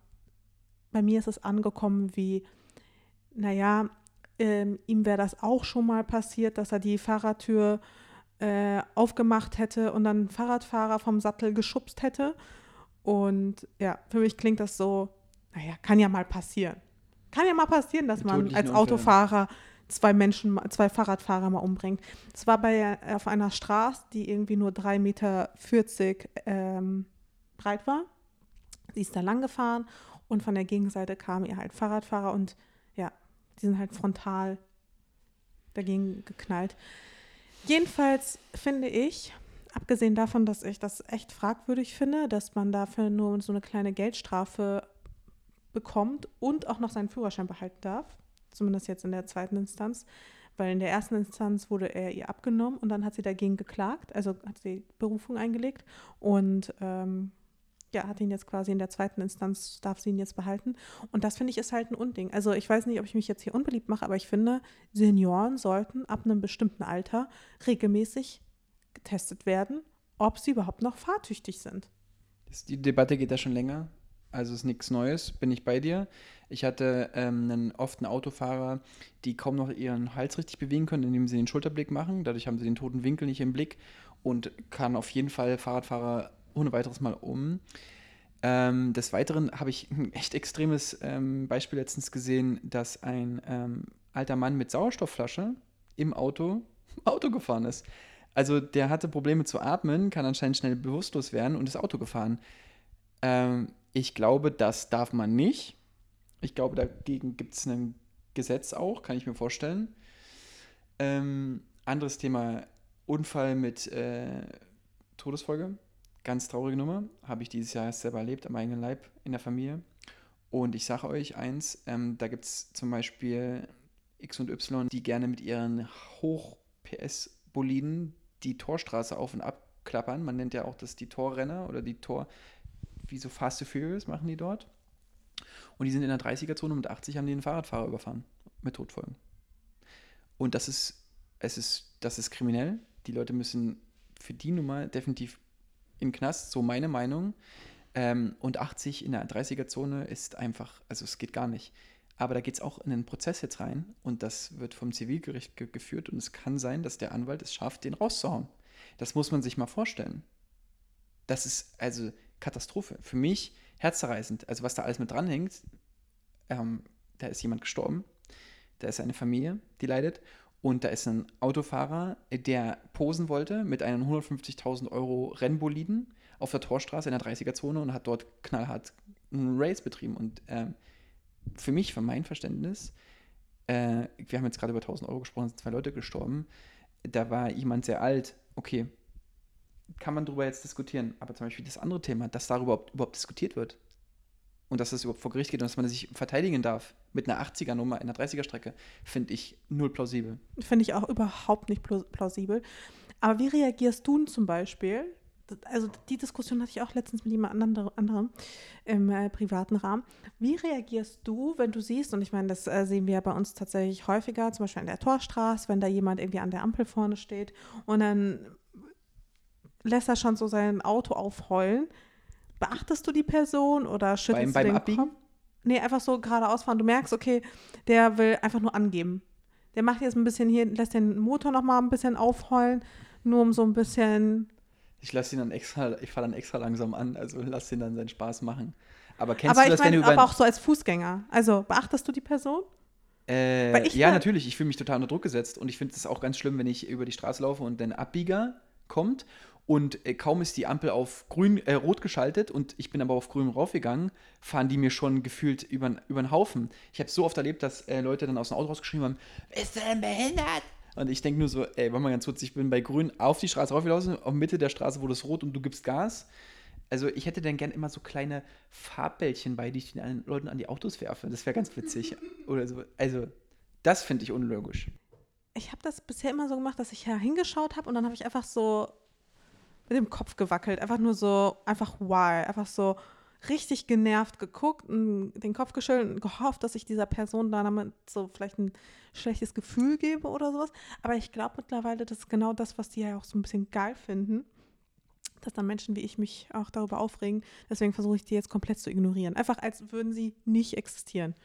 bei mir ist es angekommen wie, naja, ähm, ihm wäre das auch schon mal passiert, dass er die Fahrradtür äh, aufgemacht hätte und dann einen Fahrradfahrer vom Sattel geschubst hätte. Und ja, für mich klingt das so, naja, kann ja mal passieren. Kann ja mal passieren, dass man als Autofahrer zwei Menschen, zwei Fahrradfahrer mal umbringt. Es war bei, auf einer Straße, die irgendwie nur 3,40 Meter ähm, breit war. Sie ist da lang gefahren und von der Gegenseite kam ihr halt Fahrradfahrer und ja, die sind halt frontal dagegen geknallt. Jedenfalls finde ich, abgesehen davon, dass ich das echt fragwürdig finde, dass man dafür nur so eine kleine Geldstrafe bekommt und auch noch seinen Führerschein behalten darf, zumindest jetzt in der zweiten Instanz, weil in der ersten Instanz wurde er ihr abgenommen und dann hat sie dagegen geklagt, also hat sie Berufung eingelegt und ähm, ja, hat ihn jetzt quasi in der zweiten Instanz, darf sie ihn jetzt behalten. Und das finde ich ist halt ein Unding. Also ich weiß nicht, ob ich mich jetzt hier unbeliebt mache, aber ich finde, Senioren sollten ab einem bestimmten Alter regelmäßig getestet werden, ob sie überhaupt noch fahrtüchtig sind. Die Debatte geht ja schon länger. Also ist nichts Neues, bin ich bei dir. Ich hatte ähm, einen, oft einen Autofahrer, die kaum noch ihren Hals richtig bewegen können, indem sie den Schulterblick machen. Dadurch haben sie den toten Winkel nicht im Blick und kann auf jeden Fall Fahrradfahrer ohne weiteres mal um. Ähm, des Weiteren habe ich ein echt extremes ähm, Beispiel letztens gesehen, dass ein ähm, alter Mann mit Sauerstoffflasche im Auto Auto gefahren ist. Also der hatte Probleme zu atmen, kann anscheinend schnell bewusstlos werden und ist Auto gefahren. Ähm, ich glaube, das darf man nicht. Ich glaube, dagegen gibt es ein Gesetz auch, kann ich mir vorstellen. Ähm, anderes Thema, Unfall mit äh, Todesfolge. Ganz traurige Nummer. Habe ich dieses Jahr erst selber erlebt, am eigenen Leib in der Familie. Und ich sage euch eins, ähm, da gibt es zum Beispiel X und Y, die gerne mit ihren Hoch-PS-Boliden die Torstraße auf und ab klappern. Man nennt ja auch das die Torrenner oder die Tor, wie so Fast and Furious machen die dort. Und die sind in der 30er-Zone und mit 80 haben die einen Fahrradfahrer überfahren. Mit Todfolgen. Und das ist, es ist, das ist kriminell. Die Leute müssen für die Nummer definitiv in Knast, so meine Meinung. Ähm, und 80 in der 30er-Zone ist einfach, also es geht gar nicht. Aber da geht es auch in einen Prozess jetzt rein und das wird vom Zivilgericht ge geführt und es kann sein, dass der Anwalt es schafft, den rauszuhauen. Das muss man sich mal vorstellen. Das ist also Katastrophe. Für mich herzzerreißend. Also was da alles mit dranhängt, ähm, da ist jemand gestorben, da ist eine Familie, die leidet und da ist ein Autofahrer, der posen wollte mit einem 150.000 Euro Rennboliden auf der Torstraße in der 30er-Zone und hat dort knallhart einen Race betrieben. Und äh, für mich, für mein Verständnis, äh, wir haben jetzt gerade über 1000 Euro gesprochen, sind zwei Leute gestorben. Da war jemand sehr alt. Okay, kann man darüber jetzt diskutieren. Aber zum Beispiel das andere Thema, dass darüber überhaupt diskutiert wird, und dass das überhaupt vor Gericht geht und dass man sich verteidigen darf mit einer 80er-Nummer in einer 30er-Strecke, finde ich null plausibel. Finde ich auch überhaupt nicht plausibel. Aber wie reagierst du zum Beispiel? Also die Diskussion hatte ich auch letztens mit jemand anderem im äh, privaten Rahmen. Wie reagierst du, wenn du siehst, und ich meine, das äh, sehen wir bei uns tatsächlich häufiger, zum Beispiel an der Torstraße, wenn da jemand irgendwie an der Ampel vorne steht und dann lässt er schon so sein Auto aufheulen beachtest du die Person oder schüttelst beim, du beim Abbiegen? Kopf? Nee, einfach so geradeaus fahren. Du merkst, okay, der will einfach nur angeben. Der macht jetzt ein bisschen hier, lässt den Motor noch mal ein bisschen aufheulen, nur um so ein bisschen. Ich lasse ihn dann extra, ich fahre dann extra langsam an, also lass ihn dann seinen Spaß machen. Aber kennst aber du das, mein, wenn du über. Aber auch so als Fußgänger. Also beachtest du die Person? Äh, ja, natürlich. Ich fühle mich total unter Druck gesetzt und ich finde es auch ganz schlimm, wenn ich über die Straße laufe und ein Abbieger kommt und äh, kaum ist die Ampel auf grün, äh, rot geschaltet und ich bin aber auf grün raufgegangen, fahren die mir schon gefühlt über, den Haufen. Ich habe so oft erlebt, dass äh, Leute dann aus dem Auto rausgeschrieben haben, ist du denn behindert? Und ich denke nur so, ey, warte mal ganz kurz, ich bin bei grün auf die Straße raufgelaufen, auf Mitte der Straße wurde es rot und du gibst Gas. Also ich hätte dann gern immer so kleine Farbbällchen bei, die ich den Leuten an die Autos werfe. Das wäre ganz witzig. Oder so. Also, das finde ich unlogisch. Ich habe das bisher immer so gemacht, dass ich ja hingeschaut habe und dann habe ich einfach so mit dem Kopf gewackelt. Einfach nur so, einfach wow. Einfach so, richtig genervt geguckt und den Kopf geschüttelt und gehofft, dass ich dieser Person da damit so vielleicht ein schlechtes Gefühl gebe oder sowas. Aber ich glaube mittlerweile, das ist genau das, was die ja auch so ein bisschen geil finden, dass dann Menschen wie ich mich auch darüber aufregen. Deswegen versuche ich die jetzt komplett zu ignorieren. Einfach als würden sie nicht existieren.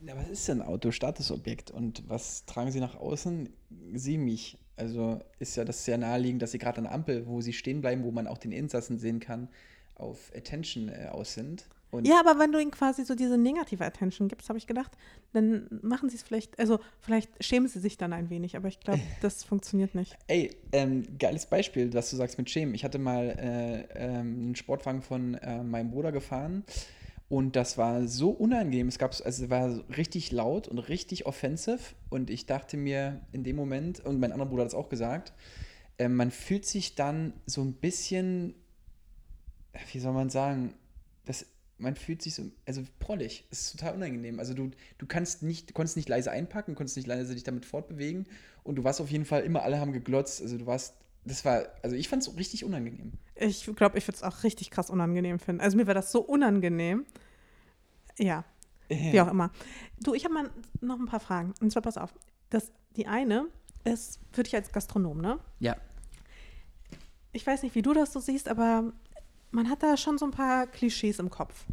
Ja, was ist denn Auto? Statusobjekt. Und was tragen sie nach außen? Sie mich. Also ist ja das sehr naheliegend, dass sie gerade an der Ampel, wo sie stehen bleiben, wo man auch den Insassen sehen kann, auf Attention äh, aus sind. Und ja, aber wenn du ihnen quasi so diese negative Attention gibst, habe ich gedacht, dann machen sie es vielleicht, also vielleicht schämen sie sich dann ein wenig, aber ich glaube, das funktioniert nicht. Ey, ähm, geiles Beispiel, was du sagst mit Schämen. Ich hatte mal äh, ähm, einen Sportwagen von äh, meinem Bruder gefahren und das war so unangenehm. Es gab, also es war richtig laut und richtig offensive und ich dachte mir in dem Moment, und mein anderer Bruder hat es auch gesagt, äh, man fühlt sich dann so ein bisschen wie soll man sagen, das, man fühlt sich so, also prollig. Es ist total unangenehm. Also du, du kannst nicht, konntest nicht leise einpacken, konntest nicht leise dich damit fortbewegen und du warst auf jeden Fall immer, alle haben geglotzt. Also du warst, das war, also ich fand es richtig unangenehm. Ich glaube, ich würde es auch richtig krass unangenehm finden. Also mir war das so unangenehm. Ja, wie auch immer. Du, ich habe mal noch ein paar Fragen. Und zwar pass auf. Das, die eine ist für dich als Gastronom, ne? Ja. Ich weiß nicht, wie du das so siehst, aber man hat da schon so ein paar Klischees im Kopf.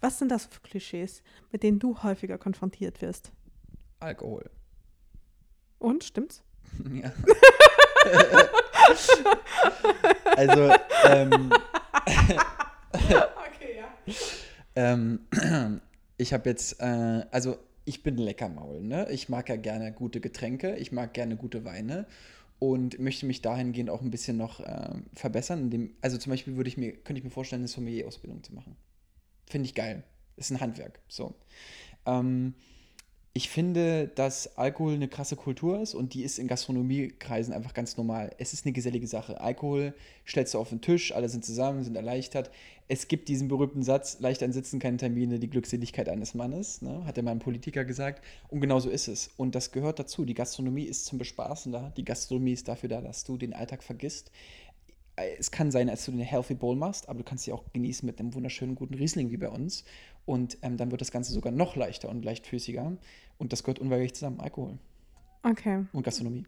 Was sind das für Klischees, mit denen du häufiger konfrontiert wirst? Alkohol. Und, stimmt's? Ja. also, ähm, okay, ja. ähm, ich habe jetzt, äh, also ich bin Leckermaul, ne? Ich mag ja gerne gute Getränke, ich mag gerne gute Weine und möchte mich dahingehend auch ein bisschen noch äh, verbessern. Indem, also zum Beispiel würde ich mir, könnte ich mir vorstellen, eine Sommelier-Ausbildung zu machen. Finde ich geil. Ist ein Handwerk. So. Ähm, ich finde, dass Alkohol eine krasse Kultur ist und die ist in Gastronomiekreisen einfach ganz normal. Es ist eine gesellige Sache. Alkohol stellst du auf den Tisch, alle sind zusammen, sind erleichtert. Es gibt diesen berühmten Satz, leicht ein Sitzen, keine Termine, die Glückseligkeit eines Mannes, ne? hat ja mal ein Politiker gesagt. Und genau so ist es. Und das gehört dazu. Die Gastronomie ist zum Bespaßen da. Die Gastronomie ist dafür da, dass du den Alltag vergisst es kann sein, dass du eine Healthy Bowl machst, aber du kannst sie auch genießen mit einem wunderschönen guten Riesling wie bei uns. Und ähm, dann wird das Ganze sogar noch leichter und leichtfüßiger. Und das gehört unweigerlich zusammen, Alkohol. Okay. Und Gastronomie.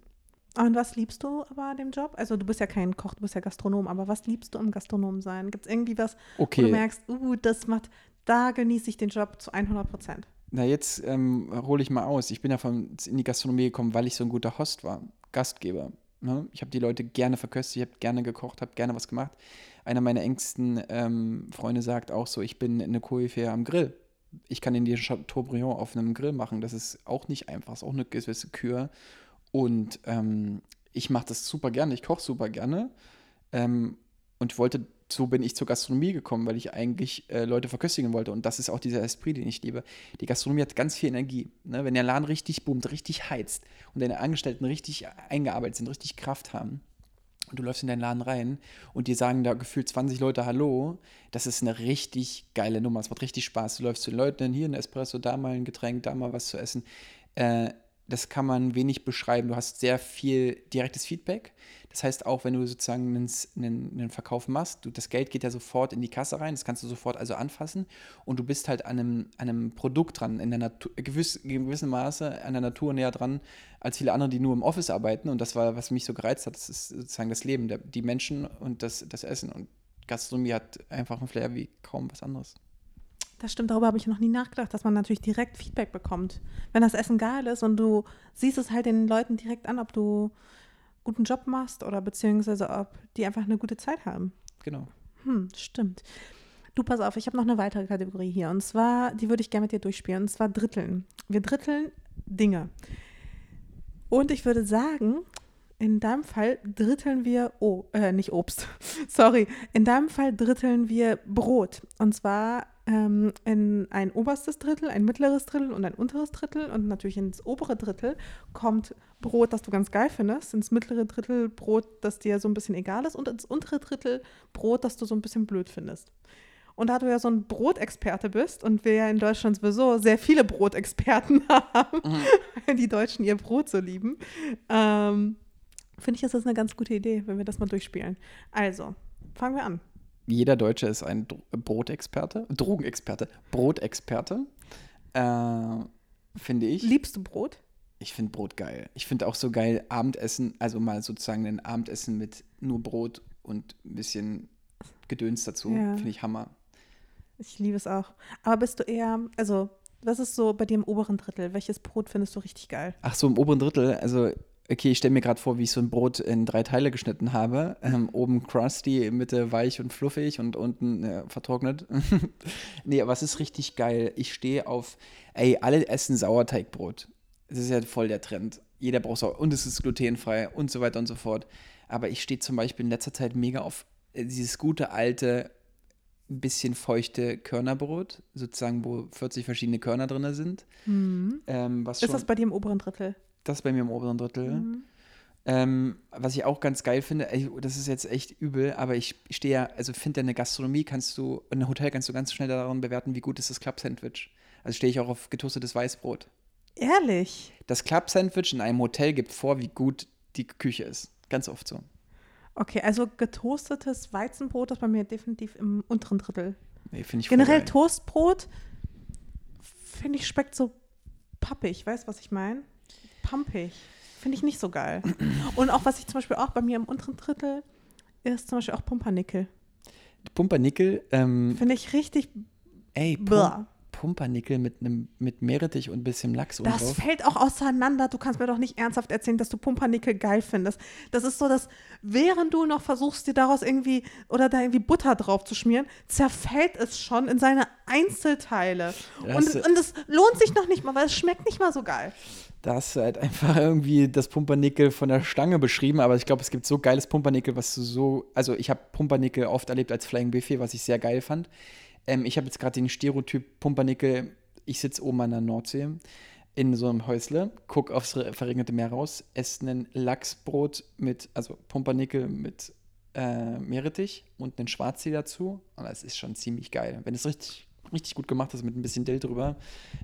Und was liebst du aber dem Job? Also du bist ja kein Koch, du bist ja Gastronom, aber was liebst du am Gastronom sein? Gibt es irgendwie was, okay. wo du merkst, uh, das macht, da genieße ich den Job zu 100 Prozent? Na, jetzt ähm, hole ich mal aus. Ich bin ja von, in die Gastronomie gekommen, weil ich so ein guter Host war, Gastgeber. Ne? Ich habe die Leute gerne verköstigt, ich habe gerne gekocht, habe gerne was gemacht. Einer meiner engsten ähm, Freunde sagt auch so, ich bin eine Koryphäe am Grill. Ich kann in die Chateaubriand auf einem Grill machen. Das ist auch nicht einfach, das ist auch eine gewisse Kür. Und ähm, ich mache das super gerne, ich koche super gerne. Ähm, und wollte so bin ich zur Gastronomie gekommen, weil ich eigentlich äh, Leute verköstigen wollte. Und das ist auch dieser Esprit, den ich liebe. Die Gastronomie hat ganz viel Energie. Ne? Wenn der Laden richtig boomt, richtig heizt und deine Angestellten richtig eingearbeitet sind, richtig Kraft haben, und du läufst in deinen Laden rein und dir sagen da gefühlt 20 Leute Hallo, das ist eine richtig geile Nummer. Es macht richtig Spaß. Du läufst zu den Leuten, hier ein Espresso, da mal ein Getränk, da mal was zu essen. Äh, das kann man wenig beschreiben. Du hast sehr viel direktes Feedback. Das heißt, auch wenn du sozusagen einen, einen, einen, Verkauf machst, du, das Geld geht ja sofort in die Kasse rein, das kannst du sofort also anfassen und du bist halt an einem, an einem Produkt dran, in der Natur, gewiss, gewissem Maße an der Natur näher dran als viele andere, die nur im Office arbeiten. Und das war, was mich so gereizt hat, das ist sozusagen das Leben, der, die Menschen und das, das Essen. Und Gastronomie hat einfach einen Flair wie kaum was anderes. Das stimmt, darüber habe ich noch nie nachgedacht, dass man natürlich direkt Feedback bekommt. Wenn das Essen geil ist und du siehst es halt den Leuten direkt an, ob du guten Job machst oder beziehungsweise ob die einfach eine gute Zeit haben. Genau. Hm, stimmt. Du, pass auf, ich habe noch eine weitere Kategorie hier und zwar, die würde ich gerne mit dir durchspielen und zwar Dritteln. Wir dritteln Dinge. Und ich würde sagen, in deinem Fall dritteln wir, oh, äh, nicht Obst, sorry, in deinem Fall dritteln wir Brot. Und zwar ähm, in ein oberstes Drittel, ein mittleres Drittel und ein unteres Drittel. Und natürlich ins obere Drittel kommt Brot, das du ganz geil findest. Ins mittlere Drittel Brot, das dir so ein bisschen egal ist. Und ins untere Drittel Brot, das du so ein bisschen blöd findest. Und da du ja so ein Brotexperte bist und wir ja in Deutschland sowieso sehr viele Brotexperten haben, mhm. weil die Deutschen ihr Brot so lieben, ähm, finde ich, ist das eine ganz gute Idee, wenn wir das mal durchspielen. Also, fangen wir an. Jeder Deutsche ist ein Dro Brotexperte, Drogenexperte, Brotexperte, äh, finde ich. Liebst du Brot? Ich finde Brot geil. Ich finde auch so geil Abendessen, also mal sozusagen ein Abendessen mit nur Brot und ein bisschen Gedöns dazu. Ja. Finde ich Hammer. Ich liebe es auch. Aber bist du eher, also, was ist so bei dir im oberen Drittel? Welches Brot findest du richtig geil? Ach so, im oberen Drittel, also okay, ich stelle mir gerade vor, wie ich so ein Brot in drei Teile geschnitten habe. Ähm, oben crusty, Mitte weich und fluffig und unten äh, vertrocknet. nee, aber es ist richtig geil. Ich stehe auf, ey, alle essen Sauerteigbrot. Das ist ja voll der Trend. Jeder braucht Sauer und es ist glutenfrei und so weiter und so fort. Aber ich stehe zum Beispiel in letzter Zeit mega auf äh, dieses gute alte, bisschen feuchte Körnerbrot, sozusagen, wo 40 verschiedene Körner drin sind. Ähm, was Ist das bei dir im oberen Drittel? Das bei mir im oberen Drittel. Ähm, was ich auch ganz geil finde, das ist jetzt echt übel, aber ich stehe ja, also finde in der Gastronomie kannst du, in einem Hotel kannst du ganz schnell daran bewerten, wie gut ist das Club-Sandwich. Also stehe ich auch auf getoastetes Weißbrot. Ehrlich? Das Club-Sandwich in einem Hotel gibt vor, wie gut die Küche ist. Ganz oft so. Okay, also getoastetes Weizenbrot ist bei mir definitiv im unteren Drittel. Nee, finde ich Generell. Toastbrot, finde ich, schmeckt so pappig. Weißt du, was ich meine? Pampig. Finde ich nicht so geil. Und auch, was ich zum Beispiel auch bei mir im unteren Drittel ist zum Beispiel auch Pumpernickel. Pumpernickel, ähm, Finde ich richtig. ey, Pum Blah. Pumpernickel mit einem mit Meerrettich und ein bisschen Lachs Das drauf. fällt auch auseinander. Du kannst mir doch nicht ernsthaft erzählen, dass du Pumpernickel geil findest. Das ist so, dass während du noch versuchst, dir daraus irgendwie oder da irgendwie Butter drauf zu schmieren, zerfällt es schon in seine Einzelteile. Das- Und, und es lohnt sich noch nicht mal, weil es schmeckt nicht mal so geil. Da hast du halt einfach irgendwie das Pumpernickel von der Stange beschrieben, aber ich glaube, es gibt so geiles Pumpernickel, was du so, also ich habe Pumpernickel oft erlebt als Flying Buffet, was ich sehr geil fand. Ähm, ich habe jetzt gerade den Stereotyp Pumpernickel, ich sitze oben an der Nordsee in so einem Häusle, guck aufs re- verregnete Meer raus, esse ein Lachsbrot mit, also Pumpernickel mit äh, Meerrettich und einen Schwarztee dazu. Und das ist schon ziemlich geil. Wenn es richtig, richtig gut gemacht ist mit ein bisschen Dill drüber,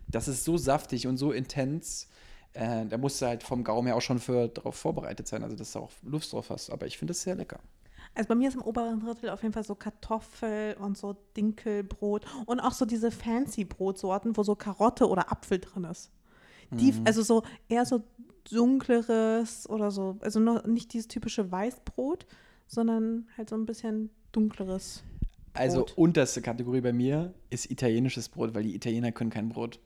das ist so saftig und so intens. Äh, da musst du halt vom Gaumen her auch schon für darauf vorbereitet sein, also dass du auch Lust drauf hast. Aber ich finde das sehr lecker. Also bei mir ist im oberen Drittel auf jeden Fall so Kartoffel und so Dinkelbrot und auch so diese fancy Brotsorten, wo so Karotte oder Apfel drin ist. Die, Mhm. Also so eher so dunkleres oder so, also noch nicht dieses typische Weißbrot, sondern halt so ein bisschen dunkleres. Also Brot. unterste Kategorie bei mir ist italienisches Brot, weil die Italiener können kein Brot.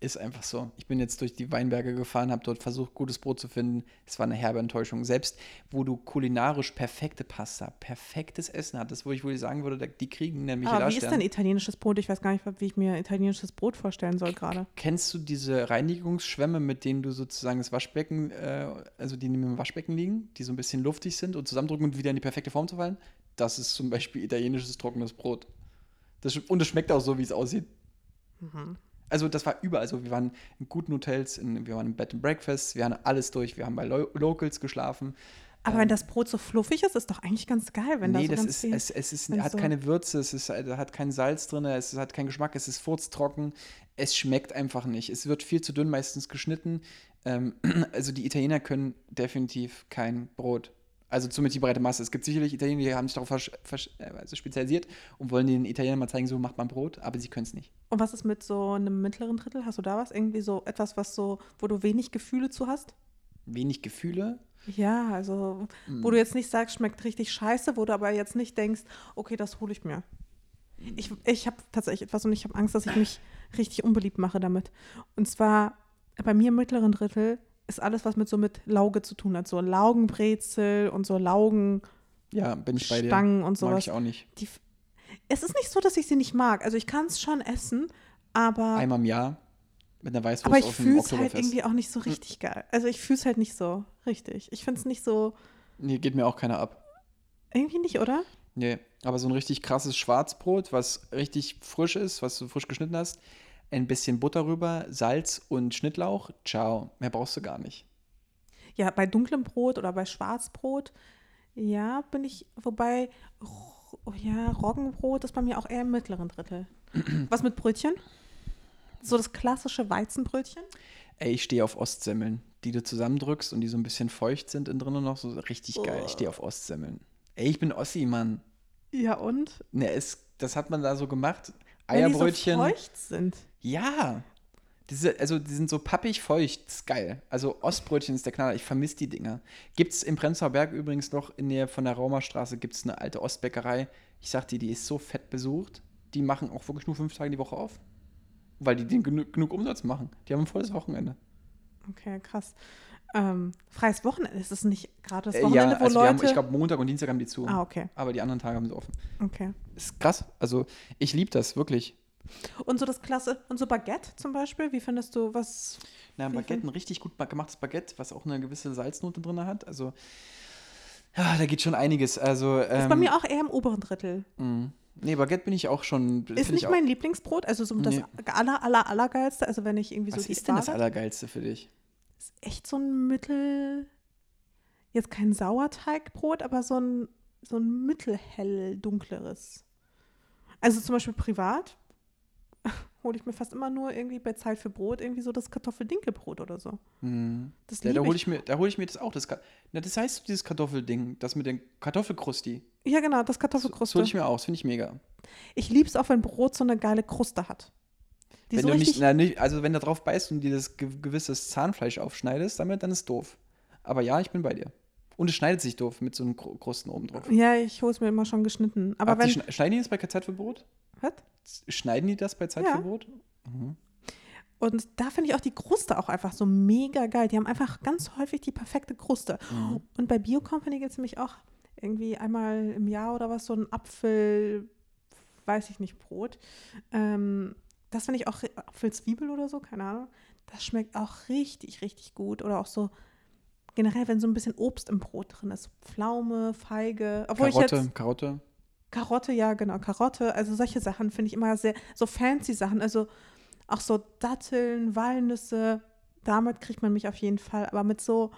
Ist einfach so. Ich bin jetzt durch die Weinberge gefahren, habe dort versucht, gutes Brot zu finden. Es war eine herbe Enttäuschung. Selbst wo du kulinarisch perfekte Pasta, perfektes Essen hattest, wo ich wohl sagen würde, die kriegen nämlich Aber wie ist denn italienisches Brot? Ich weiß gar nicht, wie ich mir italienisches Brot vorstellen soll gerade. Kennst du diese Reinigungsschwämme, mit denen du sozusagen das Waschbecken, äh, also die neben dem Waschbecken liegen, die so ein bisschen luftig sind und zusammendrücken und wieder in die perfekte Form zu fallen? Das ist zum Beispiel italienisches trockenes Brot. Das, und es schmeckt auch so, wie es aussieht. Also das war überall so. Wir waren in guten Hotels, in, wir waren im Bed and Breakfast, wir haben alles durch, wir haben bei Lo Locals geschlafen. Aber wenn das Brot so fluffig ist, ist doch eigentlich ganz geil, wenn nee, da so das ganz ist, viel es, es ist, hat so- keine Würze, es ist, äh, hat kein Salz drin, es hat keinen Geschmack, es ist furztrocken, es schmeckt einfach nicht. Es wird viel zu dünn meistens geschnitten. Ähm, also die Italiener können definitiv kein Brot. Also zumindest die breite Masse. Es gibt sicherlich Italiener, die haben sich darauf äh, also spezialisiert und wollen den Italienern mal zeigen, so macht man Brot, aber sie können es nicht. Und was ist mit so einem mittleren Drittel? Hast du da was? Irgendwie so etwas, was so, wo du wenig Gefühle zu hast? Wenig Gefühle. Ja, also, wo du jetzt nicht sagst, schmeckt richtig scheiße, wo du aber jetzt nicht denkst, okay, das hole ich mir. Ich, ich habe tatsächlich etwas und ich habe Angst, dass ich mich richtig unbeliebt mache damit. Und zwar bei mir im mittleren Drittel ist alles, was mit so mit Lauge zu tun hat. So Laugenbrezel und so Laugenstangen Ja, bin ich bei dir. und Mag sowas. ich auch nicht. Die, es ist nicht so, dass ich sie nicht mag. Also ich kann es schon essen, aber, Einmal im Jahr mit einer Weißwurst aber ich fühle es halt irgendwie auch nicht so richtig geil. Also ich fühle es halt nicht so richtig. Ich finde es nicht so, Nee, geht mir auch keiner ab. irgendwie nicht, oder? Nee, aber so ein richtig krasses Schwarzbrot, was richtig frisch ist, was du frisch geschnitten hast, ein bisschen Butter rüber, Salz und Schnittlauch, ciao, mehr brauchst du gar nicht. Ja, bei dunklem Brot oder bei Schwarzbrot, ja, bin ich, wobei, oh ja, Roggenbrot ist bei mir auch eher im mittleren Drittel. Was mit Brötchen? So das klassische Weizenbrötchen? Ey, ich stehe auf Ostsemmeln, die du zusammendrückst und die so ein bisschen feucht sind innen drin noch, so richtig geil. Ich stehe auf Ostsemmeln. Ey, ich bin Ossi, Mann. Ja, und? Ne, es, das hat man da so gemacht. Wenn Eierbrötchen. Die so feucht sind. Ja. Diese, also die sind so pappig feucht, das ist geil. Also Ostbrötchen ist der Knaller, ich vermisse die Dinger. Gibt es im Prenzlauer Berg übrigens noch in der von der Raumerstraße gibt es eine alte Ostbäckerei. Ich sag dir, die ist so fett besucht. Die machen auch wirklich nur fünf Tage die Woche auf. Weil die den genug, genug Umsatz machen. Die haben ein volles Wochenende. Okay, krass. Ähm, freies Wochenende, ist es nicht gerade das Äh, Wochenende, ja, wo also die haben, Leute. ich glaube, Montag und Dienstag haben die zu. ah, okay, Aber die anderen Tage haben sie offen. okay. Ist krass. Also ich liebe das, wirklich. Und so das Klasse, und so Baguette zum Beispiel, wie findest du was? Na, Baguette, ein richtig gut gemachtes Baguette, was auch eine gewisse Salznote drin hat. Also, ja, da geht schon einiges. Also, ähm, ist bei mir auch eher im oberen Drittel. mh. Nee, Baguette bin ich auch schon. Ist nicht mein Lieblingsbrot, also so das Nee. aller, aller, allergeilste, also wenn ich irgendwie Was so die ist denn das Allergeilste für dich? ist echt so ein Mittel, jetzt kein Sauerteigbrot, aber so ein, so ein mittelhell dunkleres. Also zum Beispiel privat hole ich mir fast immer nur irgendwie bei Zeit für Brot irgendwie so das Kartoffeldinkelbrot oder so. Hm. Das Ja, da hole ich. ich, mir, da hol ich mir das auch. Das, Na, das heißt dieses Kartoffelding, das mit den Kartoffelkrusti. Ja, genau, das Das Kartoffelkruste. hole ich mir auch, das finde ich mega. Ich liebe es auch, wenn Brot so eine geile Kruste hat. Die wenn so du nicht, na, nicht, also wenn du drauf beißt und dir das ge gewisses Zahnfleisch aufschneidest, damit, dann ist doof. Aber ja, ich bin bei dir. Und es schneidet sich doof mit so einem Kru- Krusten oben drauf. ja, ich hole es mir immer schon geschnitten. Aber ihr wenn. schne- schneiden die das bei Zeit für Brot? Was? Schneiden die das bei Zeit Ja. Mhm. Und da finde ich auch die Kruste auch einfach so mega geil. Die haben einfach ganz häufig die perfekte Kruste. Mhm. Und bei Bio Company gibt es nämlich auch irgendwie einmal im Jahr oder was so ein Apfel, weiß ich nicht, Brot. Ähm, das finde ich auch, Apfelzwiebel oder so, keine Ahnung. Das schmeckt auch richtig, richtig gut. Oder auch so generell, wenn so ein bisschen Obst im Brot drin ist. Pflaume, Feige. Obwohl ich Karotte, jetzt, Karotte. Karotte, ja, genau, Karotte. Also solche Sachen finde ich immer sehr, so fancy Sachen. Also auch so Datteln, Walnüsse. Damit kriegt man mich auf jeden Fall. Aber mit so,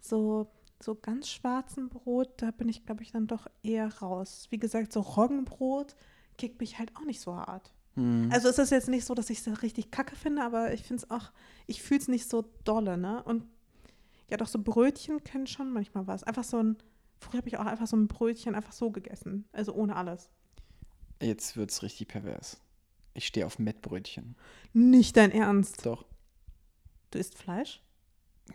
so, so ganz schwarzem Brot, da bin ich, glaube ich, dann doch eher raus. Wie gesagt, so Roggenbrot kickt mich halt auch nicht so hart. Mhm. Also es ist jetzt nicht so, dass ich es richtig kacke finde, aber ich finde es auch, ich fühle es nicht so dolle, ne? Und ja, doch so Brötchen können schon manchmal was. Einfach so ein, früher habe ich auch einfach so ein Brötchen einfach so gegessen. Also ohne alles. Jetzt wird es richtig pervers. Ich stehe auf Mettbrötchen. Nicht dein Ernst. Doch. Du isst Fleisch?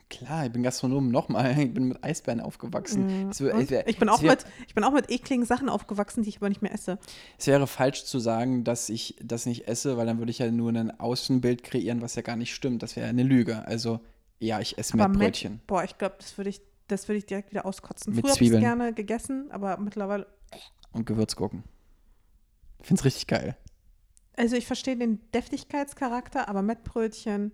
Klar, ich bin Gastronom nochmal. Ich bin mit Eisbären aufgewachsen. Ja. Es wär- wär- ich, bin auch wär- mit, ich bin auch mit ekligen Sachen aufgewachsen, die ich aber nicht mehr esse. Es wäre falsch zu sagen, dass ich das nicht esse, weil dann würde ich ja nur ein Außenbild kreieren, was ja gar nicht stimmt. Das wäre eine Lüge. Also, ja, ich esse Aber Mettbrötchen. Met, boah, ich glaube, das würde ich, das würde ich direkt wieder auskotzen. Mit Früher habe ich Zwiebeln. gerne gegessen, aber mittlerweile. Und Gewürzgurken. Ich finde es richtig geil. Also ich verstehe den Deftigkeitscharakter, aber Mettbrötchen.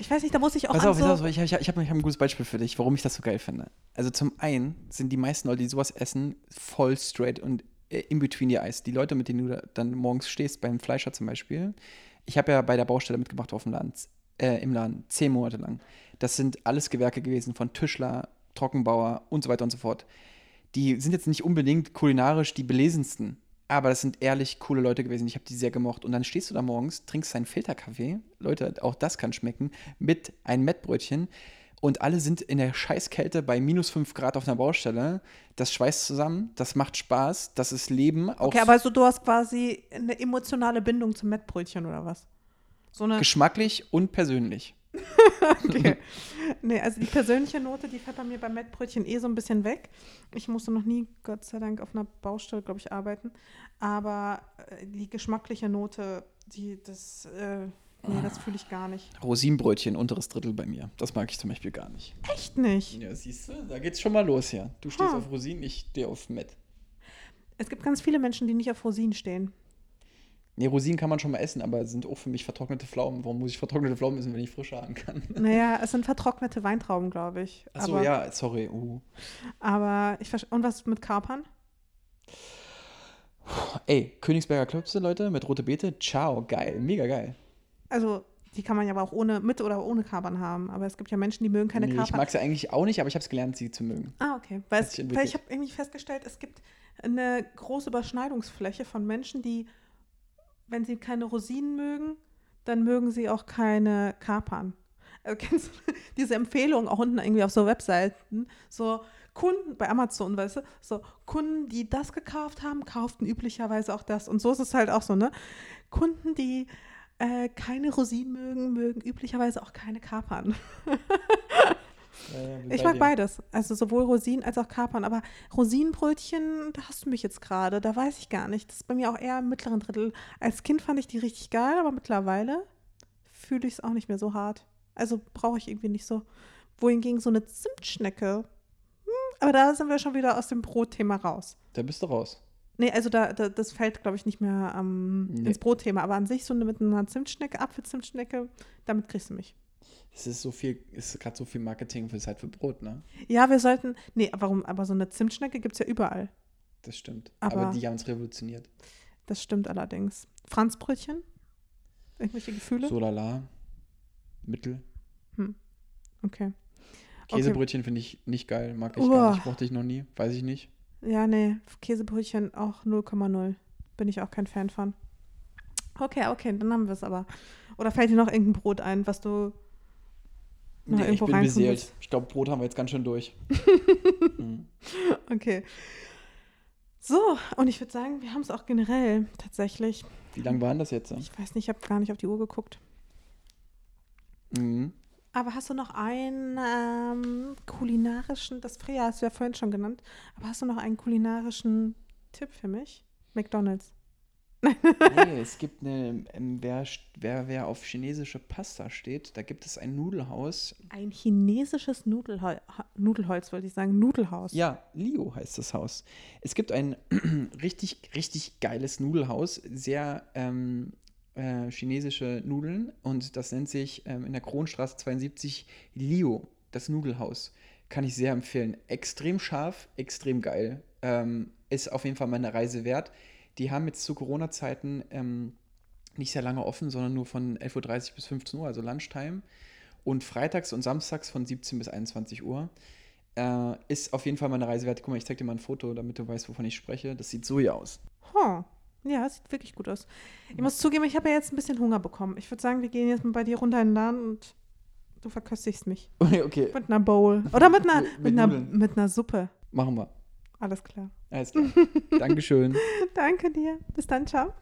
Ich weiß nicht, da muss ich auch Pass auf, pass auf, ich, ich, ich habe hab ein gutes Beispiel für dich, warum ich das so geil finde. Also zum einen sind die meisten Leute, die sowas essen, voll straight und äh, in between the eyes. Die Leute, mit denen du da dann morgens stehst, beim Fleischer zum Beispiel. Ich habe ja bei der Baustelle mitgemacht auf dem Land, äh, im Laden, zehn Monate lang. Das sind alles Gewerke gewesen von Tischler, Trockenbauer und so weiter und so fort. Die sind jetzt nicht unbedingt kulinarisch die belesensten, aber das sind ehrlich coole Leute gewesen. Ich habe die sehr gemocht. Und dann stehst du da morgens, trinkst deinen Filterkaffee. Leute, auch das kann schmecken. Mit einem Mettbrötchen. Und alle sind in der Scheißkälte bei minus 5 Grad auf einer Baustelle. Das schweißt zusammen, das macht Spaß, das ist Leben. Auch Okay, aber also du hast quasi eine emotionale Bindung zum Mettbrötchen oder was? So geschmacklich und persönlich. Okay. nee, also die persönliche Note, die fällt bei mir beim Mettbrötchen eh so ein bisschen weg. Ich musste noch nie, Gott sei Dank, auf einer Baustelle, glaube ich, arbeiten. Aber äh, die geschmackliche Note, die, das, äh, nee, das fühle ich gar nicht. Rosinenbrötchen, unteres Drittel bei mir. Das mag ich zum Beispiel gar nicht. Echt nicht. Ja, siehst du, da geht's schon mal los hier. Du stehst Hm. auf Rosinen, ich stehe auf Mett. Es gibt ganz viele Menschen, die nicht auf Rosinen stehen. Nee, Rosinen kann man schon mal essen, aber sind auch für mich vertrocknete Pflaumen. Warum muss ich vertrocknete Pflaumen essen, wenn ich frische haben kann? Naja, es sind vertrocknete Weintrauben, glaube ich. Achso, aber, ja, sorry. Uh. Aber ich verstehe. Und was mit Kapern? Ey, Königsberger Klöpse, Leute, mit rote Beete. Ciao, geil, mega geil. Also, die kann man ja aber auch ohne, mit oder ohne Kapern haben. Aber es gibt ja Menschen, die mögen keine nee, ich Kapern. mag sie eigentlich auch nicht, aber ich habe es gelernt, sie zu mögen. Ah, okay. Weil, es, weil ich habe irgendwie festgestellt, es gibt eine große Überschneidungsfläche von Menschen, die, wenn sie keine Rosinen mögen, dann mögen sie auch keine Kapern. Also kennst du diese Empfehlung auch unten irgendwie auf so Webseiten? So Kunden bei Amazon, weißt du, so Kunden, die das gekauft haben, kauften üblicherweise auch das. Und so ist es halt auch so, ne? Kunden, die äh, keine Rosinen mögen, mögen üblicherweise auch keine Kapern. Ja, Ich mag dir. beides. Also sowohl Rosinen als auch Kapern. Aber Rosinenbrötchen, da hast du mich jetzt gerade. Da weiß ich gar nicht. Das ist bei mir auch eher im mittleren Drittel. Als Kind fand ich die richtig geil, aber mittlerweile fühle ich es auch nicht mehr so hart. Also brauche ich irgendwie nicht so. Wohingegen so eine Zimtschnecke. Hm, aber da sind wir schon wieder aus dem Brotthema raus. Da bist du raus. Nee, also da, da das fällt, glaube ich, nicht mehr ähm, Nee. ins Brotthema. Aber an sich so eine, mit einer Zimtschnecke, Apfelzimtschnecke, damit kriegst du mich. Es ist so viel, es ist gerade so viel Marketing für Zeit für Brot, ne? Ja, wir sollten. Nee, warum? Aber so eine Zimtschnecke gibt es ja überall. Das stimmt. Aber, Aber- die haben es revolutioniert. Das stimmt allerdings. Franzbrötchen? Irgendwelche Gefühle? So lala. Mittel. Okay. Käsebrötchen finde ich nicht geil. Mag ich Uah. gar nicht. Mochte ich noch nie. Weiß ich nicht. Ja, nee, Käsebrötchen auch 0,0. Bin ich auch kein Fan von. Okay, okay, dann haben wir es aber. Oder fällt dir noch irgendein Brot ein, was du noch Nee, ich bin beseelt. Ich glaube, Brot haben wir jetzt ganz schön durch. Mhm. Okay. So, und ich würde sagen, wir haben es auch generell tatsächlich. Wie lang waren das jetzt? Ich weiß nicht, ich habe gar nicht auf die Uhr geguckt. Mhm. Aber hast du noch einen ähm, kulinarischen, das Freya hast du ja vorhin schon genannt, aber hast du noch einen kulinarischen Tipp für mich? McDonalds. Nee, es gibt eine, ähm, wer, wer, wer auf chinesische Pasta steht, da gibt es ein Nudelhaus. Ein chinesisches Nudelhol Nudelholz, wollte ich sagen, Nudelhaus. Ja, Lio heißt das Haus. Es gibt ein richtig, richtig geiles Nudelhaus, sehr ähm, äh, chinesische Nudeln und das nennt sich ähm, in der Kronstraße 72 Lio, das Nudelhaus. Kann ich sehr empfehlen. Extrem scharf, extrem geil. Ähm, ist auf jeden Fall meine Reise wert. Die haben jetzt zu Corona-Zeiten ähm, nicht sehr lange offen, sondern nur von 11.30 Uhr bis 15 Uhr, also Lunchtime. Und freitags und samstags von 17 bis 21 Uhr. Äh, ist auf jeden Fall meine Reise wert. Guck mal, ich zeig dir mal ein Foto, damit du weißt, wovon ich spreche. Das sieht so hier aus. Huh. Ja, sieht wirklich gut aus. Ich muss zugeben, ich habe ja jetzt ein bisschen Hunger bekommen. Ich würde sagen, wir gehen jetzt mal bei dir runter in den Laden und du verköstigst mich. Okay, okay. Mit einer Bowl. Oder mit einer, Mit- mit, einer, mit einer Suppe. Machen wir. Alles klar. Alles klar. Dankeschön. Danke dir. Bis dann, ciao.